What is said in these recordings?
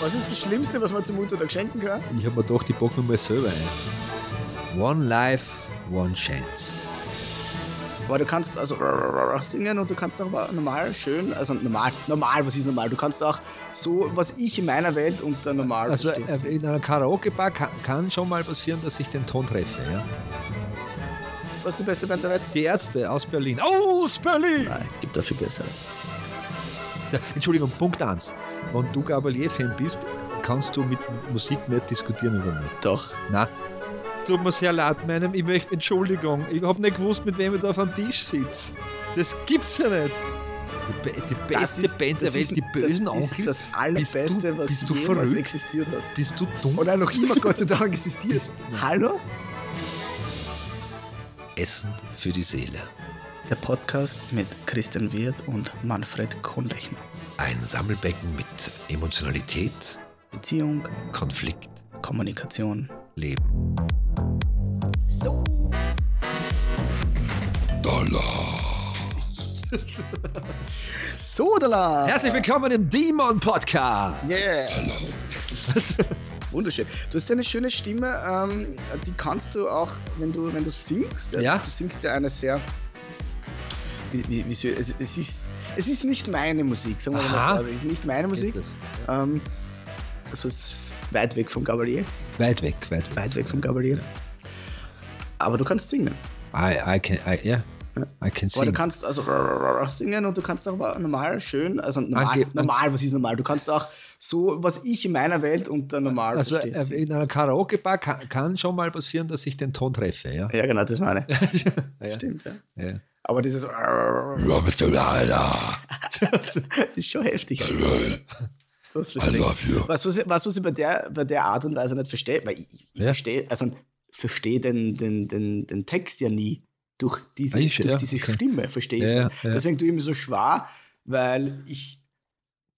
Was ist das Schlimmste, was man zum Muttertag schenken kann? Ich habe mir ich packe mir mal selber ein. One Life, One Chance. Aber du kannst also singen und du kannst auch normal schön, also normal, normal, was ist normal? Du kannst auch so, was ich in meiner Welt unter normal Also verstehe. äh, in einer Karaoke-Bar kann, kann schon mal passieren, dass ich den Ton treffe. Ja? Was ist die beste Band der Welt? Die Ärzte aus Berlin. Aus Berlin! Nein, es gibt dafür bessere. Entschuldigung, Punkt 1. Wenn du Gabalier-Fan bist, kannst du mit Musik nicht diskutieren über mich. Doch. Nein. Es tut mir sehr leid, meinem, ich möchte Entschuldigung. Ich habe nicht gewusst, mit wem ich da auf dem Tisch sitze. Das gibt's ja nicht. Die, die beste Band der Welt, ist- die bösen das ist Onkel. das allerbeste, was bist du jemals existiert hat. Bist du dumm? Oder noch immer Gott sei Dank existiert. Hallo? Essen für die Seele. Der Podcast mit Christian Wirth und Manfred Kohnlechner. Ein Sammelbecken mit Emotionalität, Beziehung, Konflikt, Kommunikation. Leben. So. So, Dala. Herzlich willkommen im Demon Podcast. Yeah. Wunderschön. Du hast ja eine schöne Stimme, ähm, die kannst du auch, wenn du, wenn du singst. Ja. Du singst ja eine sehr. Wie, wie, es, es, ist, es ist nicht meine Musik, sagen wir mal. Also, es ist nicht meine Musik. Das? Ähm, das ist weit weg vom Gabalier. Weit weg, weit weg. Weit weg vom Gabalier. Aber du kannst singen. I, I can, I, yeah, I can Aber du sing. kannst also singen und du kannst auch normal schön, also normal, Ange- normal, was ist normal? Du kannst auch so, was ich in meiner Welt unter normal Also verstehe. äh, in einer Karaoke-Bar kann, kann schon mal passieren, dass ich den Ton treffe. Ja? Ja, genau, das meine ich. Ja. Stimmt, ja. Ja. Aber dieses ist schon heftig. Das verstehe ich. Was, was, was, was ich bei der, bei der Art und Weise nicht verstehe, weil ich, ich Ja. verstehe, also verstehe den, den, den, den Text ja nie. Durch diese, ich- durch ja, diese okay. Stimme verstehe ich Ja, nicht. ja. Deswegen tue ich mir so schwer, weil ich,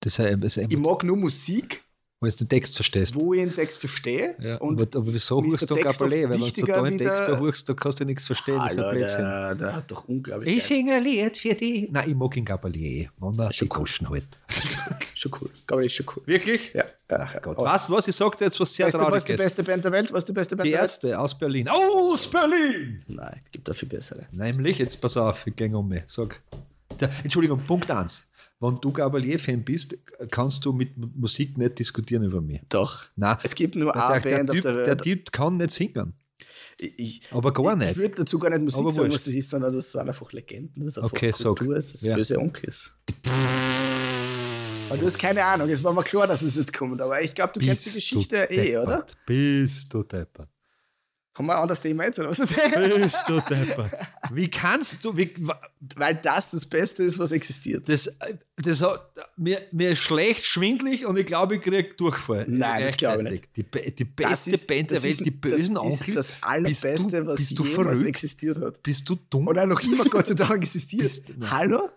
Das ist ich mag nur Musik, wo du den Text verstehst. wo ich einen Text verstehe. Ja, und aber, aber wieso hörst du Gabalé? Weil wenn du da einen Text da hörst, da kannst du nichts verstehen. Das ist ein Blödsinn. der, der hat doch unglaublich. Ich singe ein Lied für dich. Nein, ich mag ihn Gabalier, wenn er Schon die cool. Halt. schon cool. Gabalier ist schon cool. Wirklich? Ja, ja. Gott. Was, was? Ich sagte jetzt was sehr Beste, was ist die Trauriges. beste Band der Welt? Was die beste Band Die der Welt? Ärzte aus Berlin. Aus Berlin! Nein, es gibt dafür bessere. Nämlich, jetzt pass auf, ich gehe um mich. Sag. Der, Entschuldigung, Punkt 1. Wenn du Gabalier-Fan bist, kannst du mit Musik nicht diskutieren über mich. Doch. Nein. Es gibt nur der, eine der, Band auf typ, der der Welt. Typ kann nicht singen. ich, Aber gar ich, nicht. Ich würde dazu gar nicht Musik Aber sagen, wurscht. was das ist, sondern das sind einfach Legenden. Das ist einfach Okay, sag. Kultur, das ist Ja. böse Onkels. Aber du hast keine Ahnung, es war mir klar, dass es jetzt kommt, aber ich glaube, du kennst die Bist Geschichte du eh, oder? Bist du deppert. Haben wir ein anderes Thema jetzt, oder was? Bist du deppert. Wie kannst du, wie, Weil das das Beste ist, was existiert. das, das hat, mir, mir ist schlecht, schwindlig und ich glaube, ich kriege Durchfall. Nein, das glaube ich Gleichzeitig. Die, die Das beste ist- Band der das Welt, ist- die bösen das Onkel. ist das Allerbeste, du, was bist du jemals verrückt? existiert hat. Bist du dumm? Oder noch immer Gott sei Dank existiert. Bist-. Hallo?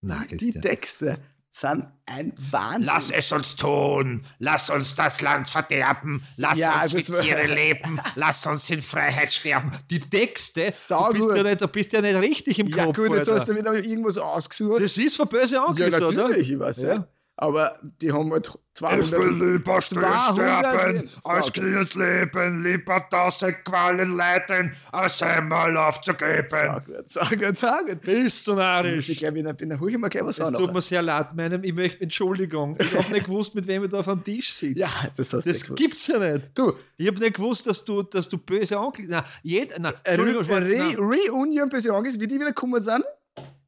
Nein, Die Christian. Texte sind ein Wahnsinn. Lass es uns tun. Lass uns das Land verderben. Lass Ja, uns das mit Tiere leben. Lass uns in Freiheit sterben. Die Texte, Sau du bist, gut. ja nicht, du bist ja nicht richtig im ja Kopf. gut, jetzt Alter. hast du wieder irgendwas ausgesucht. das ist für böse ja, Onkel, oder? natürlich, ich weiß ja. Ja. Aber die haben halt Ich 200... will lieber 200 sterben, als Sau. glühend leben, lieber tausend Qualen leiden, als einmal aufzugeben. Sag gut, sag gut, sag gut. Bist du Muss ich narrisch? gleich wieder, bin, hol ich mal gleich was Es an. tut mir sehr leid, meinem, ich möchte Entschuldigung. Ich habe nicht gewusst, mit wem ich da auf dem Tisch sitze. Ja, das hast du Das gewusst. gibt's ja nicht. Du, Ich habe nicht gewusst, dass du, dass du böse Onkel. Nein, jeder. Nein, Re Entschuldigung, Re nein. Reunion Besorgnis, wie die wieder gekommen sind.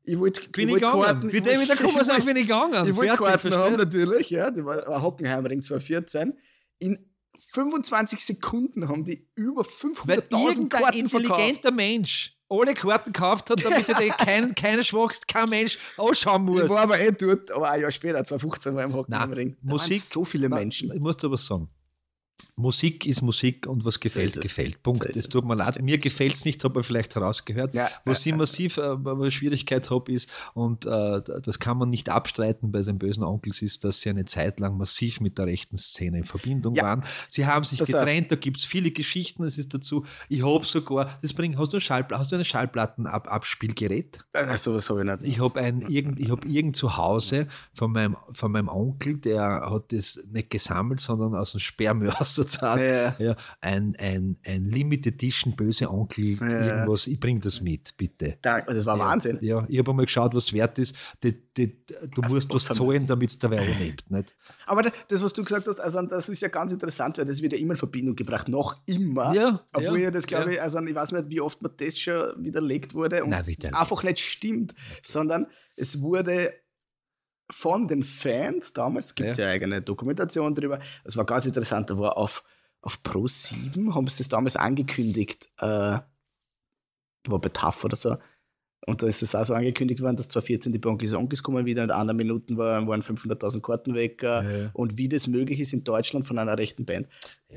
Ich wollte bin ich wollt gegangen. Karten- ich wollt- wieder gekommen ist, bin ich gegangen. Ich wollte Karten haben natürlich, ja. Die war, Hockenheimring 2014. In 25 Sekunden haben die über Weil 500.000 irgendein Karten verkauft. intelligenter Mensch alle Karten gekauft hat, damit sich kein, keine Schwachst, kein Mensch ausschauen muss. Ich war aber eh dort, aber ein Jahr später, 2015 war ich im Nein, Hockenheimring. Da Musik. so viele Nein, Menschen. Ich muss dir was sagen. Musik ist Musik und was gefällt, es. gefällt. Punkt. So es. tut mir leid. Mir gefällt es nicht, habe ich vielleicht herausgehört. Ja, was ja, ich massiv äh, eine Schwierigkeit habe, ist, und äh, das kann man nicht abstreiten bei den bösen Onkels, ist, dass sie eine Zeit lang massiv mit der rechten Szene in Verbindung Ja. waren. Sie haben sich auf. getrennt, da gibt es viele Geschichten, es ist dazu. Ich habe sogar, das bringt, hast du, ein Schallpla hast du ein Schallplattenabspielgerät? Äh, sowas habe ich nicht. Ich habe ein irgend, ich hab irgend zu Hause von meinem, von meinem Onkel, der hat das nicht gesammelt, sondern aus dem Sperrmörserzahn, Ja. ja, ein, ein, ein Limited Edition böse Onkel, Ja. irgendwas. Ich bring das mit, bitte. Danke, also das war Wahnsinn. Ja, ich habe einmal geschaut, was wert ist. Die, die, du musst was zahlen, damit es dabei nimmt. Nicht? Aber da- das, was du gesagt hast, also das ist ja ganz interessant, weil das wird ja immer in Verbindung gebracht, noch immer. Ja, Obwohl ja, das glaube ich, also ich weiß nicht, wie oft mir das schon widerlegt wurde und Nein, widerlegt. einfach nicht stimmt, sondern es wurde von den Fans, damals gibt es ja. eigene Dokumentation darüber, das war ganz interessant, da war auf, auf Pro 7, haben sie das damals angekündigt, äh, war bei TAF oder so, und da ist es auch so angekündigt worden, dass 2014 die Broncos Onkels kommen wieder und in einer Minuten waren, waren 500.000 Karten weg äh, Ja. und wie das möglich ist in Deutschland von einer rechten Band.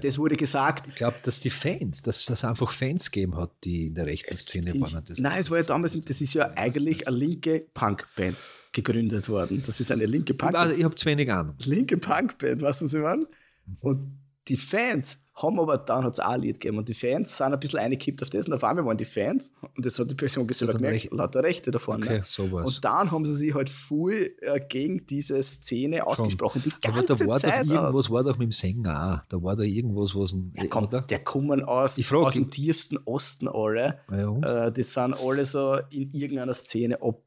Das wurde gesagt. Ich glaube, dass die Fans, dass das einfach Fans gegeben hat, die in der rechten Szene waren. Nein, es war ja damals, das ist ja eigentlich eine linke Punkband gegründet worden. Das ist eine linke Also, Punkband. ich habe zu wenig Ahnung. linke Punkband, weißt du, was ich meine? Und die Fans haben aber dann hat es auch ein Lied gegeben und die Fans sind ein bisschen eingekippt auf das und auf einmal waren die Fans und das hat die Person selber dann gemerkt, Recht- lauter Rechte davon. Okay, ne? sowas. Und dann haben sie sich halt voll äh, gegen diese Szene ausgesprochen. Die Aber ganze da war doch Zeit irgendwas, aus. war doch mit dem Sänger auch. Da war da irgendwas, was ein, Ja, komm, oder? der kommen aus, Ich frag aus dem tiefsten Osten alle. Ja? Äh, die sind alle so in irgendeiner Szene ab.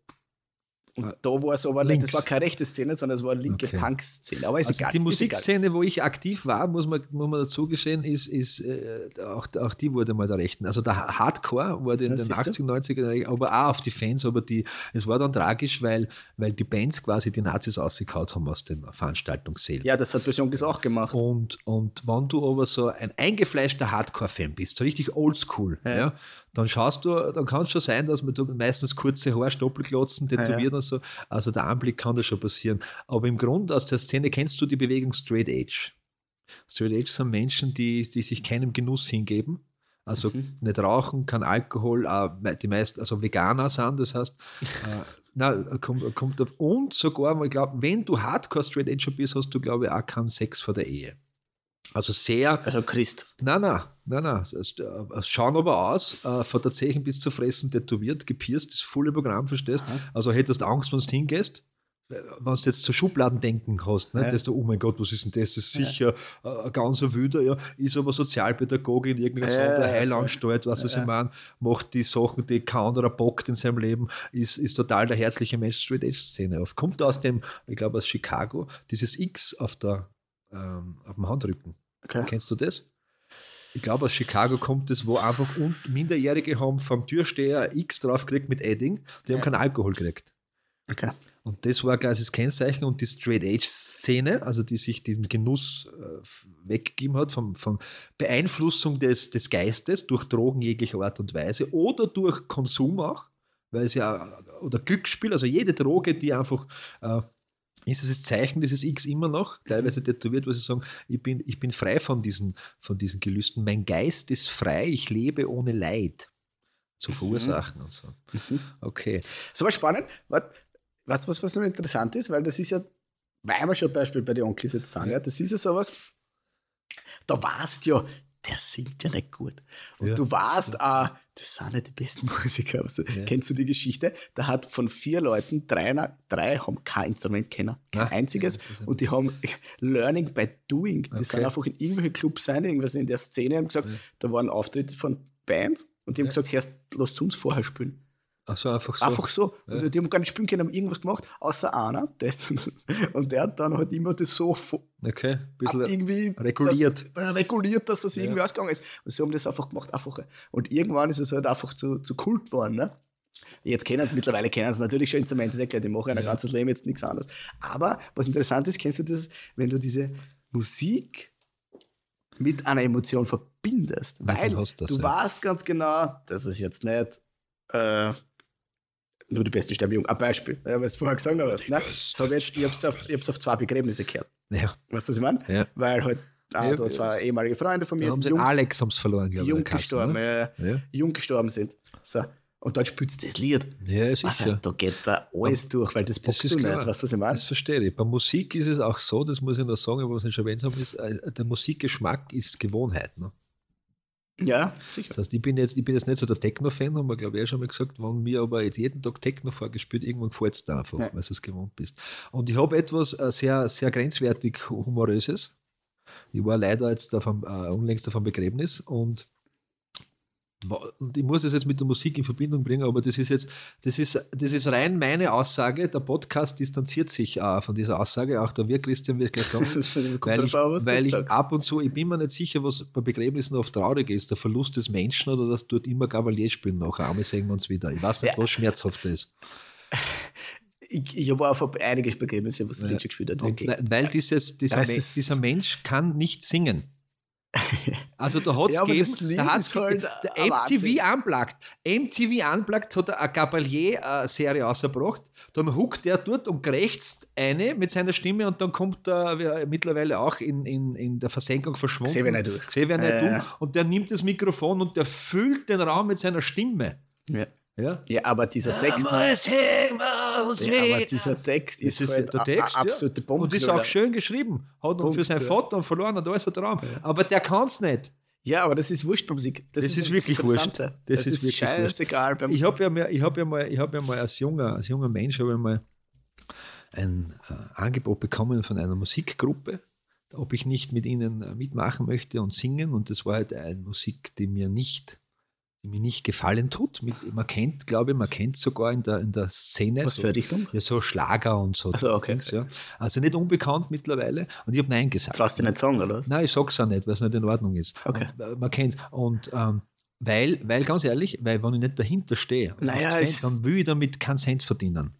Und da war es aber nicht, Links. das war keine rechte Szene, sondern es war eine linke Okay. Punk-Szene. Aber ist Also egal. die. Musikszene, wo ich aktiv war, muss man, muss man dazu gestehen, ist, ist äh, auch, auch die wurde mal der Rechten. Also der Hardcore wurde in Ja, den siehst 80 90er, aber auch auf die Fans, aber die, es war dann tragisch, weil, weil die Bands quasi die Nazis ausgekaut haben aus den Veranstaltungssälen. Ja, das hat Bösionkis auch gemacht. Und, und wenn du aber so ein eingefleischter Hardcore-Fan bist, so richtig oldschool, ja. Dann schaust du, dann kann es schon sein, dass man du meistens kurze Haare, Stoppelklotzen, tätowiert und so. Also der Anblick kann da schon passieren. Aber im Grunde aus der Szene kennst du die Bewegung Straight Edge. Straight Edge sind Menschen, die, die sich keinem Genuss hingeben. Also nicht rauchen, kein Alkohol, auch die meisten, also Veganer sind, das heißt, äh, na, kommt, kommt auf, und sogar, ich glaube, wenn du Hardcore Straight Edge bist, hast du, glaube ich, auch keinen Sex vor der Ehe. Also sehr, Also Christ. nein, nein, nein, nein, schauen aber aus, äh, von der Zechen bis zu fressen, tätowiert, gepierst, das volle Programm, verstehst? Also hättest Angst, wenn du hingehst, wenn du jetzt zu Schubladen denken hast, ne? Ja. dass du, oh mein Gott, was ist denn das? Das ist sicher äh, ein ganzer Wüder, ja, ist aber Sozialpädagogin in irgendeiner Ja, Sonderheilanstalt, was ich meine, macht die Sachen, die kein anderer bockt in seinem Leben, ist, ist total der herzliche Mensch, Straight Edge Szene auf. Kommt aus dem, ich glaube aus Chicago, dieses X auf, der, ähm, auf dem Handrücken. Okay. Kennst du das? Ich glaube, aus Chicago kommt es, wo einfach und Minderjährige haben vom Türsteher X draufgekriegt mit Edding, die haben keinen Alkohol gekriegt. Okay. Und das war quasi das Kennzeichen und die Straight Edge Szene, also die sich diesen Genuss äh, weggegeben hat, von, von Beeinflussung des, des Geistes durch Drogen jeglicher Art und Weise oder durch Konsum auch, weil es ja, oder Glücksspiel, also jede Droge, die einfach, äh, ist es das Zeichen dieses X immer noch, teilweise tätowiert, wo sie sagen, ich bin, ich bin frei von diesen, von diesen Gelüsten, mein Geist ist frei, ich lebe ohne Leid zu verursachen und so. Okay. So was spannend. Was, was, was, was noch interessant ist, weil das ist ja, weil wir schon Beispiel bei den Onkels jetzt sagen, ja. das ist ja sowas, da du ja, der singt ja nicht gut. Und Ja. du weißt auch, das sind nicht die besten Musiker. Also, Kennst du die Geschichte? Da hat von vier Leuten, drei, drei haben kein Instrument kennen, kein Ah, einziges. ja, ja- und die haben Learning by Doing. Die sind Okay. einfach in irgendwelche Clubs sein, irgendwas in der Szene, haben gesagt, da waren Auftritte von Bands und die haben gesagt, Herr, lass uns vorher spielen. Also einfach so. Einfach so. Und die haben gar nicht spielen können, haben irgendwas gemacht, außer einer. Der ist, und der hat dann halt immer das so Okay, bisschen irgendwie reguliert. Dass, äh, reguliert, dass das Ja. irgendwie ausgegangen ist. Und sie haben das einfach gemacht, einfach. Und irgendwann ist es halt einfach zu, zu Kult geworden. Ne? Jetzt kennen sie, mittlerweile kennen sie natürlich schon Instrumente, ist ja klar, die machen ein ganzes Leben jetzt nichts anderes. Aber was interessant ist, kennst du das, wenn du diese Musik mit einer Emotion verbindest, Ja, dann weil du das, du ja. weißt ganz genau, das ist jetzt nicht äh, nur die beste Sterbeung. Ein Beispiel, ja, was du vorher gesagt hast. Ne? Das hab ich habe es auf, ich auf zwei Begräbnisse gehört. Ja, Weißt du, was ich meine? Ja. Weil halt Ah, Ja, da zwei das- ehemalige Freunde von Da mir, haben die sie jung, Alex haben's verloren, glaube ich. jung gestorben, ne? ja, jung gestorben sind. So. Und dann spielst du das Lied. Ja, Also, sicher. da geht da alles durch, weil das Das bockst ist du klar. nicht. Weißt du, was ich meine? Das verstehe ich. Bei Musik ist es auch so, das muss ich noch sagen, was ich schon erwähnt habe, ist, äh, der Musikgeschmack ist Gewohnheit. Ne? Ja, sicher. Das heißt, ich bin jetzt, ich bin jetzt nicht so der Techno-Fan, haben wir, glaube ich, auch schon mal gesagt, wenn mir aber jetzt jeden Tag Techno vorgespielt, irgendwann gefällt es dir einfach, Ja. weil du es gewohnt bist. Und ich habe etwas äh, sehr, sehr grenzwertig Humoröses. Ich war leider jetzt auf einem, äh, unlängst auf einem Begräbnis und und ich muss es jetzt mit der Musik in Verbindung bringen, aber das ist jetzt, das ist, das ist rein meine Aussage. Der Podcast distanziert sich äh, von dieser Aussage. Auch der wir, Christian, wird gleich sagen, weil ich, du weil ich ab und zu, ich bin mir nicht sicher, was bei Begräbnissen oft traurig ist, der Verlust des Menschen oder dass dort immer Gavalier spielen nachher. Einmal sehen wir uns wieder. Ich weiß nicht, Ja. was schmerzhafter ist. Ich, ich habe auch einige Begebnisse, was das Ja. Lied gespielt hat. Wirklich. weil, dieses, dieser, Das dieser Mensch kann nicht singen. Also da hat es Ja, gegeben, da hat's halt der MTV Wahnsinn. Unplugged. MTV Unplugged hat eine Gabalier-Serie rausgebracht. Dann huckt der dort und krächzt eine mit seiner Stimme und dann kommt er mittlerweile auch in, in, in der Versenkung verschwunden. Xavier Naidoo. Xavier Naidoo. Äh. Und der nimmt das Mikrofon und der füllt den Raum mit seiner Stimme. Ja. Ja? ja, aber dieser Text, ja, aber dieser Text ist, ist halt der Text, a- a- absolute. Bombe. Und ist auch schön geschrieben. Hat ihn für Punkt, sein ja. Vater und verloren und alles ein Traum. Aber der kann es nicht. Ja, aber das ist wurscht bei Musik. Das, Das ist das wirklich wurscht. Das Das, ist ist, wirklich scheißegal bei Ich habe ja, mal- ich ja mal, ich ja mal als junger, als junger Mensch habe ich mal ein äh, Angebot bekommen von einer Musikgruppe, ob ich nicht mit ihnen äh, mitmachen möchte und singen. Und das war halt eine Musik, die mir nicht, die mir nicht gefallen tut. Mit, man kennt, glaube ich, man kennt sogar in der, in der Szene Was so, für Richtung? ja, so Schlager und so. Ach so, okay. Dings, ja. Also nicht unbekannt mittlerweile. Und ich habe Nein gesagt. Traust du nicht sagen, oder? Nein, ich sag's auch nicht, weil es nicht in Ordnung ist. Okay. Und, äh, man kennt's. Und ähm, weil, weil, ganz ehrlich, weil wenn ich nicht dahinter stehe, Naja, es- Fan, dann will ich damit keinen Cent verdienen.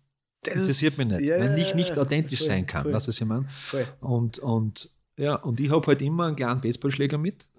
Das Interessiert mich nicht. ja, weil ich nicht authentisch voll, sein kann. voll, was ich meine? voll. Und, und, ja, und ich habe halt immer einen kleinen Baseballschläger mit,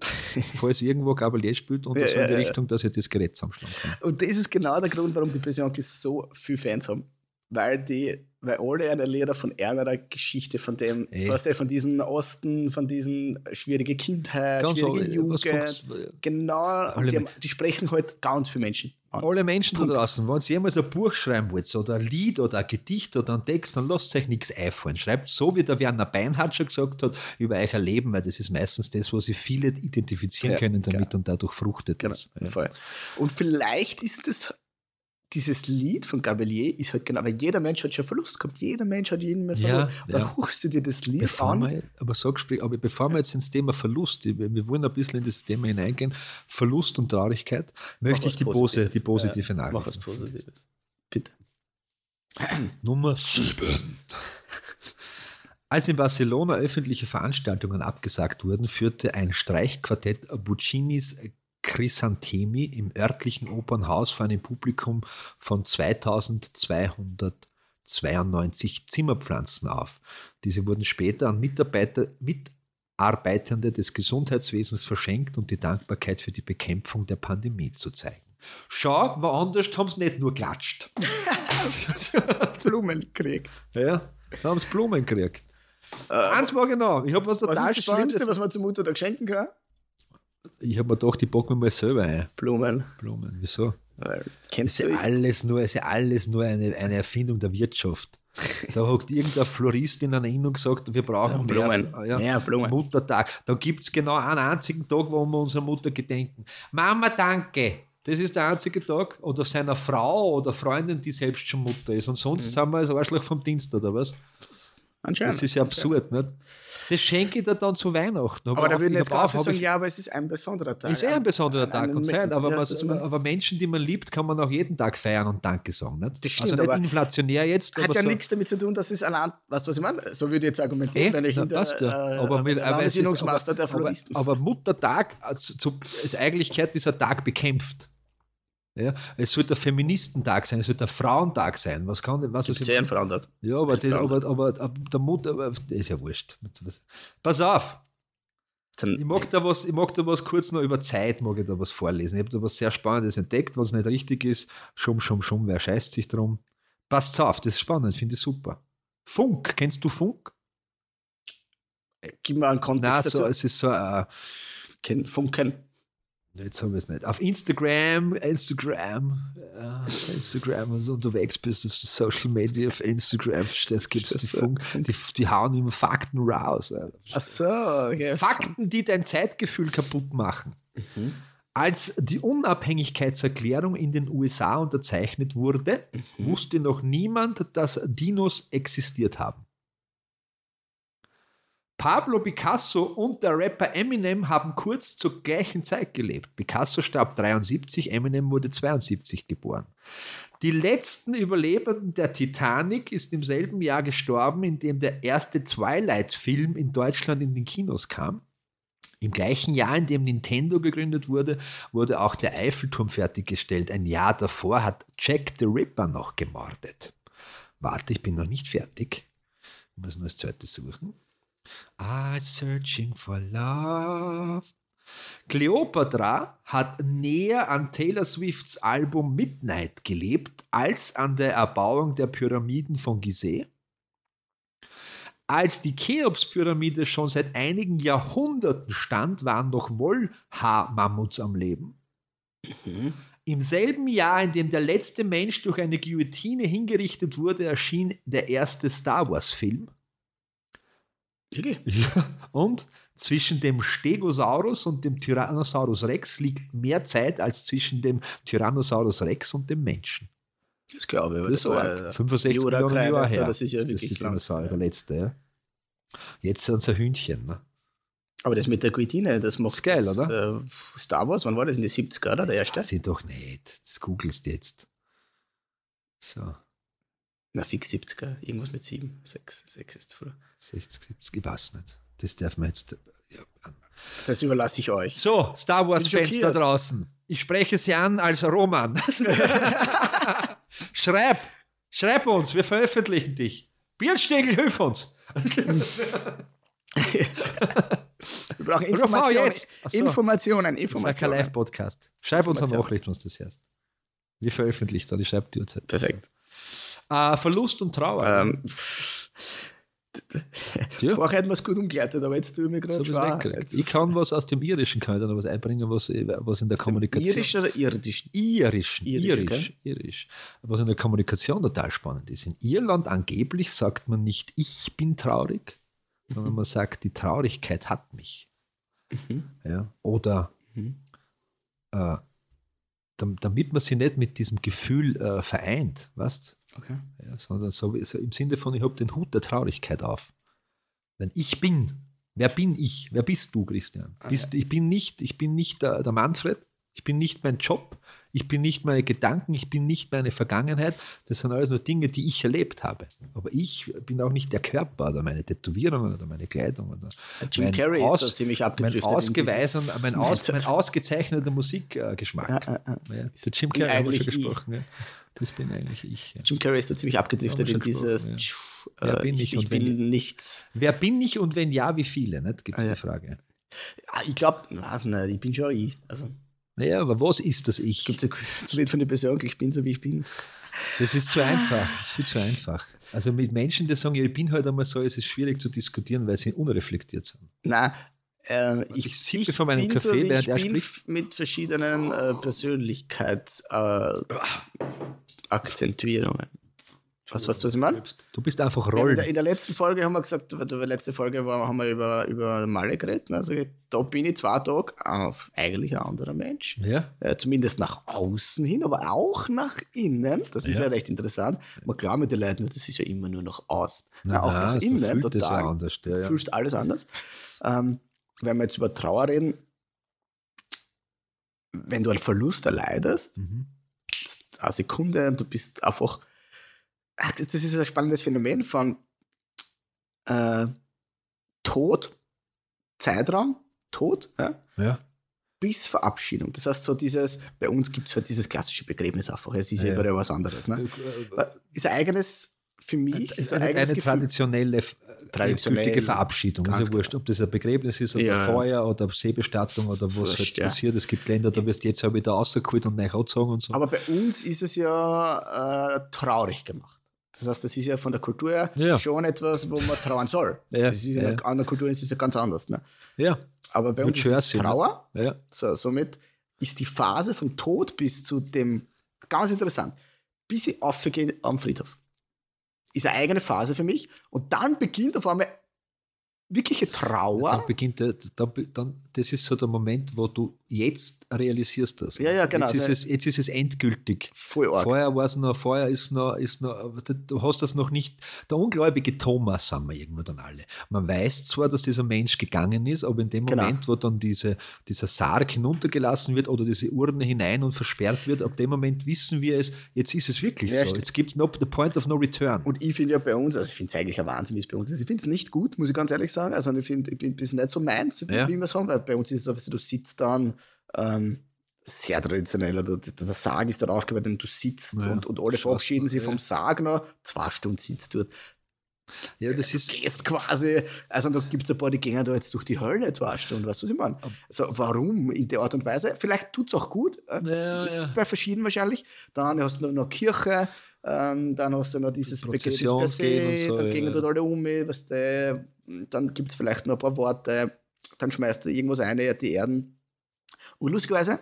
falls irgendwo Gabalier spielt und Ja, das so in die ja, ja. Richtung, dass ich das Gerät zusammenschlagen kann. Und das ist genau der Grund, warum die Böse so viele Fans haben. Weil die, weil alle eine Lieder von einer Geschichte, von dem, Ey. weißt du, von diesen Osten, von diesen schwierige Kindheit, Ganz schwierige so, Jugend. Genau, Alle und die, haben, die sprechen halt ganz viele Menschen an. Alle Menschen Punkt. da draußen, wenn ihr jemals ein Buch schreiben wollt, oder ein Lied oder ein Gedicht oder ein Text, dann lasst euch nichts einfallen. Schreibt so, wie der Werner Beinhardt schon gesagt hat, über euer Leben, weil das ist meistens das, wo sich viele identifizieren Ja, können damit genau. und dadurch fruchtet Genau, das. Ja. Und vielleicht ist es dieses Lied von Gabelier ist halt genau, weil jeder Mensch hat schon Verlust gehabt. Jeder Mensch hat jeden mal Ja, verloren. Dann ja. huchst du dir das Lied Bevor an. wir, aber sag, sprich- aber bevor wir jetzt ins Thema Verlust, wir wollen ein bisschen in das Thema hineingehen, Verlust und Traurigkeit, möchte ich die, Pose, die positive Ja, Nachricht. Mach was Positives. Bitte. Nummer 7. Als in Barcelona öffentliche Veranstaltungen abgesagt wurden, führte ein Streichquartett Buccinis Chrysanthemi im örtlichen Opernhaus vor einem Publikum von 2292 Zimmerpflanzen auf. Diese wurden später an Mitarbeiter, Mitarbeitende des Gesundheitswesens verschenkt, um die Dankbarkeit für die Bekämpfung der Pandemie zu zeigen. Schau, woanders haben sie nicht nur klatscht. Blumen gekriegt. Ja, da haben sie Blumen gekriegt. Eins war genau. Ich habe was Was total ist das Schlimmste, was man Mutter da schenken kann? Ich habe mir gedacht, die packen wir mal selber ein. Blumen. Blumen. Wieso? Weil, Das Kennst ist du ja alles nur, ist ja alles nur eine, eine Erfindung der Wirtschaft. Da hat irgendein Florist in einer Innung gesagt, wir brauchen Ja, Blumen. Mehr, ja, Ja, Blumen. Muttertag. Da gibt es genau einen einzigen Tag, wo wir unserer Mutter gedenken. Mama, danke. Das ist der einzige Tag. Oder seiner Frau oder Freundin, die selbst schon Mutter ist. Und sonst Mhm. sind wir als Arschloch vom Dienst, oder was? anscheinend? Das ist ja absurd, nicht? Das schenke ich dir dann zu Weihnachten. Aber da auch- würden ich jetzt hab sagen, ich- ja, aber es ist ein besonderer Tag. ist eh ein besonderer An Tag einem und feiern, aber, was, das aber Menschen, die man liebt, kann man auch jeden Tag feiern und Danke sagen. Nicht? Das stimmt, also nicht aber inflationär jetzt, Hat aber ja so, nichts damit zu tun, dass es allein, weißt du, was ich meine? So würde ich jetzt argumentieren, Eh, wenn ich na, in der passt ja. äh, aber, mit, aber, es ist, der aber, Floristen. aber, aber Muttertag als, zu, als Eigentlichkeit dieser Tag bekämpft. Ja, es sollte ein Feministentag sein, es sollte ein Frauentag sein. Was kann was ist ein Frauentag. Ja, aber, das, aber, aber, aber der Mutter, aber, das ist ja wurscht. Pass auf, Dann- ich mag, da was, ich mag da was kurz noch über Zeit, mag ich da was vorlesen. Ich habe da was sehr Spannendes entdeckt, was nicht richtig ist. Schum, schum, schum, wer scheißt sich drum? Passt auf, das ist spannend, finde ich super. Funk, kennst du Funk? Gib mir einen Kontext so, dazu. es ist so, äh, Ken, vom Ken. Jetzt haben wir es nicht. Auf Instagram, Instagram, äh, Instagram, wenn du unterwegs bist auf Social Media, auf Instagram, das gibt Ist die? Funk, die, die hauen immer Fakten raus. Alter. Ach so, okay. Fakten, die dein Zeitgefühl kaputt machen. Mhm. Als die Unabhängigkeitserklärung in den USA unterzeichnet wurde, Mhm. wusste noch niemand, dass Dinos existiert haben. Pablo Picasso und der Rapper Eminem haben kurz zur gleichen Zeit gelebt. Picasso starb 73, Eminem wurde 72 geboren. Die letzten Überlebenden der Titanic ist im selben Jahr gestorben, in dem der erste Twilight-Film in Deutschland in den Kinos kam. Im gleichen Jahr, in dem Nintendo gegründet wurde, wurde auch der Eiffelturm fertiggestellt. Ein Jahr davor hat Jack the Ripper noch gemordet. Warte, ich bin noch nicht fertig. Ich muss nur das zweite suchen. I searching for love. Cleopatra hat näher an Taylor Swifts Album Midnight gelebt als an der Erbauung der Pyramiden von Gizeh. Als die Cheops-Pyramide schon seit einigen Jahrhunderten stand, waren noch Wollhaarmammuts am Leben. Im selben Jahr, in dem der letzte Mensch durch eine Guillotine hingerichtet wurde, erschien der erste Star Wars-Film. Wirklich? Ja. Und zwischen dem Stegosaurus und dem Tyrannosaurus Rex liegt mehr Zeit als zwischen dem Tyrannosaurus Rex und dem Menschen. Das glaube ich. Das das war 65 Jura Millionen Jahre her. Das ist ja das wirklich ist lang. Der letzte, ja. Jetzt sind ein Hühnchen. Ne? Aber das mit der Guillotine, das macht Ist geil, das, oder? Äh, Star Wars, wann war das? In den 70er, oder? Der erste? Das sind doch nicht. Das googelst du jetzt. So, Na, fix 70er. Irgendwas mit 7, 6, 6 ist zu früh. 60, 70, ich weiß nicht. Das darf man jetzt. Ja. Das überlasse ich euch. So, Star Wars-Fans da draußen. Ich spreche Sie an als Roman. schreib, schreib uns, wir veröffentlichen dich. Bierstegel, hilf uns. Wir brauchen Informationen. jetzt. So. Informationen, Das ist kein Informationen. Live-Podcast. Schreib uns eine. Nachricht, wenn du das hörst. Wir veröffentlichen es dann, ich schreibe die Uhrzeit. Perfekt. Äh, Verlust und Trauer. Ähm, Tja, vorher hätten wir es gut umgeleitet, aber jetzt tue ich mir so gerade schwer. Jetzt ich kann was aus dem Irischen, kann ich dann was einbringen, was, was in der Kommunikation. Irisch oder irdisch? Irischen, Irisch, irisch, irisch. Was in der Kommunikation total spannend ist. In Irland angeblich sagt man nicht, ich bin traurig, sondern man sagt, die Traurigkeit hat mich. Mhm. Ja? Oder Mhm. äh, dam- damit man sie nicht mit diesem Gefühl äh, vereint, weißt Okay. ja, sondern so, so im Sinne von, ich habe den Hut der Traurigkeit auf. Wenn ich bin, wer bin ich? Wer bist du, Christian? Ah, Bist, Ich bin nicht, ich bin nicht der, der Manfred, ich bin nicht mein Job, ich bin nicht meine Gedanken, ich bin nicht meine Vergangenheit. Das sind alles nur Dinge, die ich erlebt habe. Aber ich bin auch nicht der Körper oder meine Tätowierungen oder meine Kleidung. Oder Jim mein Carrey aus- ist da ziemlich mein, abgedriftet. in ausgeweisen, dieses mein, aus, mein ausgezeichneter Musikgeschmack. Ja, ja, ja. Ja, der Jim Carrey wir eigentlich schon ich. gesprochen. Ja. Das bin eigentlich ich. Ja. Jim Carrey ist da ziemlich abgedriftet in dieses. gesprochen, tschuh, Wer äh, bin ich, ich ich wenn- bin nichts. Wer bin ich und wenn ja, wie viele? Gibt es Ah, ja. die Frage. Ah, Ich glaube, ich bin schon ich. Also, Naja, aber was ist das Ich? gibt es ein Lied von den Besonkel, ich bin so wie ich bin. Das ist zu einfach. Das ist viel zu einfach. Also mit Menschen, die sagen, ja, ich bin halt einmal so, ist es schwierig zu diskutieren, weil sie unreflektiert sind. Nein, äh, ich, Ich sippe von meinem bin Kaffee, wie während ich er bin spricht. mit verschiedenen äh, Persönlichkeitsakzentuierungen. Äh. Was, was, was ich meine? Du bist einfach In Rollen. der, in der letzten Folge haben wir gesagt, weil die letzte Folge war, haben wir über, über Malle geredet. Also da bin ich zwei Tage auf eigentlich ein anderer Mensch. Ja? Äh, zumindest nach außen hin, aber auch nach innen. Das ist Ja. ja, recht interessant. Man glaubt mit den Leuten, das ist ja immer nur nach außen. Na, Na, auch na, nach so innen, total. anders, ja, du ja. fühlst alles anders. Ähm, wenn wir jetzt über Trauer reden, wenn du einen Verlust erleidest, Mhm. eine Sekunde und du bist einfach. Ach, das ist ein spannendes Phänomen von äh, Tod, Zeitraum, Tod, ja, Ja. bis Verabschiedung. Das heißt, so dieses, bei uns gibt es halt dieses klassische Begräbnis einfach. Es ist ja Ja. überall was anderes. Ne? Ist ein eigenes, für mich, ist ein Eine, eine traditionelle, äh, Traditionell, gültige Verabschiedung. Ist ja wurscht, ob das ein Begräbnis ist oder Ja. Feuer oder Seebestattung oder was Wurscht, halt ja. passiert. Es gibt Länder, da wirst du jetzt auch wieder rausgeholt und neu angezogen und so. Aber bei uns ist es ja äh, traurig gemacht. Das heißt, das ist ja von der Kultur her Ja. schon etwas, wo man trauern soll. Ja, Das ist in ja. anderen Kultur ist es ja ganz anders. Ne? Ja, Aber bei Wird uns ist es Jersey, ne? Trauer. ja. So, somit ist die Phase vom Tod bis zu dem, ganz interessant, bis ich aufgehe am Friedhof. Ist eine eigene Phase für mich. Und dann beginnt auf einmal wirkliche Trauer. Dann beginnt der, dann, dann, das ist so der Moment, wo du jetzt realisierst das. Ja, ja, genau. Jetzt ist, Also- es, jetzt ist es endgültig. Voll arg. Vorher war es noch, vorher ist noch, ist noch, du hast das noch nicht, der ungläubige Thomas sind wir irgendwo dann alle. Man weiß zwar, dass dieser Mensch gegangen ist, aber in dem Genau. Moment, wo dann diese, dieser Sarg hinuntergelassen wird oder diese Urne hinein und versperrt wird, ab dem Moment wissen wir es, jetzt ist es wirklich Ja, so. stimmt. Jetzt gibt es no, the point of no return. Und ich finde ja bei uns, also ich finde es eigentlich ein Wahnsinn, wie es bei uns ist. Ich finde es nicht gut, muss ich ganz ehrlich sagen. Also ich finde, ich bin das nicht so meins, wie Ja. wie wir sagen, weil bei uns ist es so, weißt du, du sitzt dann ähm, sehr traditionell, oder der, der Sarg ist dann aufgebaut und du sitzt Ja, und, und alle verabschieden du, sich vom Sarg noch, zwei Stunden sitzt dort. ja, das ist, gehst quasi, also da gibt es ein paar, die gehen da jetzt durch die Hölle zwei Stunden, weißt du, was ich meine? Also warum in der Art und Weise? Vielleicht tut es auch gut, Ja, ist ja. bei verschiedenen wahrscheinlich. Dann hast du noch, Kirche, ähm, dann hast du noch dieses se, so, dann ja. gehen dort alle um, weißt du, dann gibt es vielleicht noch ein paar Worte, dann schmeißt du irgendwas ein, die Erden. Und lustigerweise,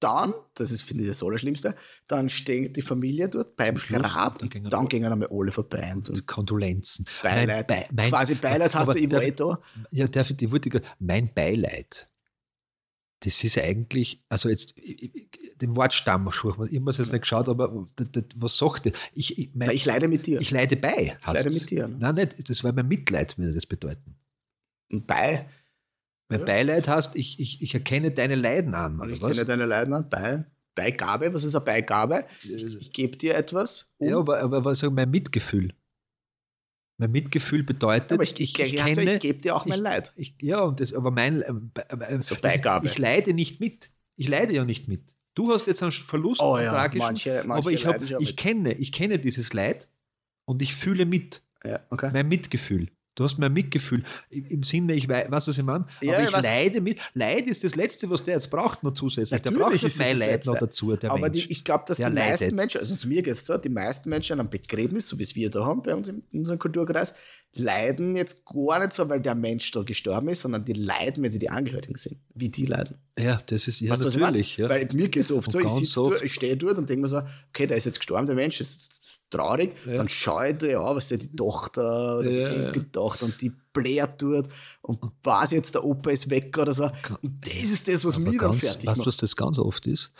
dann, das ist, finde ich, das Allerschlimmste, dann steht die Familie dort beim Schluss, Grab dann und gehen dann alle- gehen einmal alle vorbei und, und Kondolenzen. Beileid. Mein, mein, Quasi Beileid hast du, ich darf- eh da. Ja, darf ich, die wollte ich, mein Beileid. Das ist eigentlich, also jetzt, ich- ich- den Wortstamm, ich habe es jetzt nicht geschaut, aber d- d- was sagt das? Ich, ich, mein, ich leide mit dir. ich leide bei. heißt leide es. mit dir, ne? Nein, nicht, das war mein Mitleid, würde das bedeuten. Und bei, Mein Ja. Beileid heißt, ich, ich, ich erkenne deine Leiden an, oder ich was? kenne deine Leiden an, bei, Beigabe, was ist eine Beigabe? Ich, ich gebe dir etwas. um- Ja, aber, aber was mein Mitgefühl. Mein Mitgefühl bedeutet, aber ich, ich, ich, ich, ich gebe dir auch mein ich- Leid. Ich, ja, und das, aber mein äh, So das- Beigabe. Ich leide nicht mit. Ich leide ja nicht mit. Du hast jetzt einen Verlust, Oh ja, tragischen, manche- manche aber ich, hab, ich, kenne, ich kenne dieses Leid und ich fühle mit. Ja, okay. Mein Mitgefühl. Du hast mein Mitgefühl im Sinne, ich weiß, was ich meine, Ja, aber ich leide mit. Leid ist das Letzte, was der jetzt braucht noch zusätzlich. der braucht ist nicht es mein Leid noch dazu, Aber die, ich glaube, dass die der meisten leidet. Menschen, also zu mir geht es so, die meisten Menschen am Begräbnis, so wie es wir da haben bei uns in unserem Kulturkreis, leiden jetzt gar nicht so, weil der Mensch da gestorben ist, sondern die leiden, wenn sie die Angehörigen sind. Wie die leiden. ja, das ist ja Weißt natürlich. Ja. Weil mir geht es oft Und so, ich oft- ich stehe dort und denke mir so, okay, da ist jetzt gestorben, der Mensch, ist traurig. Ja. Dann schaue ich da ja, was ist die Tochter oder Ja, die ja. Enkeltochter und die blärt dort und weiß jetzt, der Opa ist weg oder so. Und das ist das, was Aber mich dann fertig weißt du, macht. was das ganz oft ist?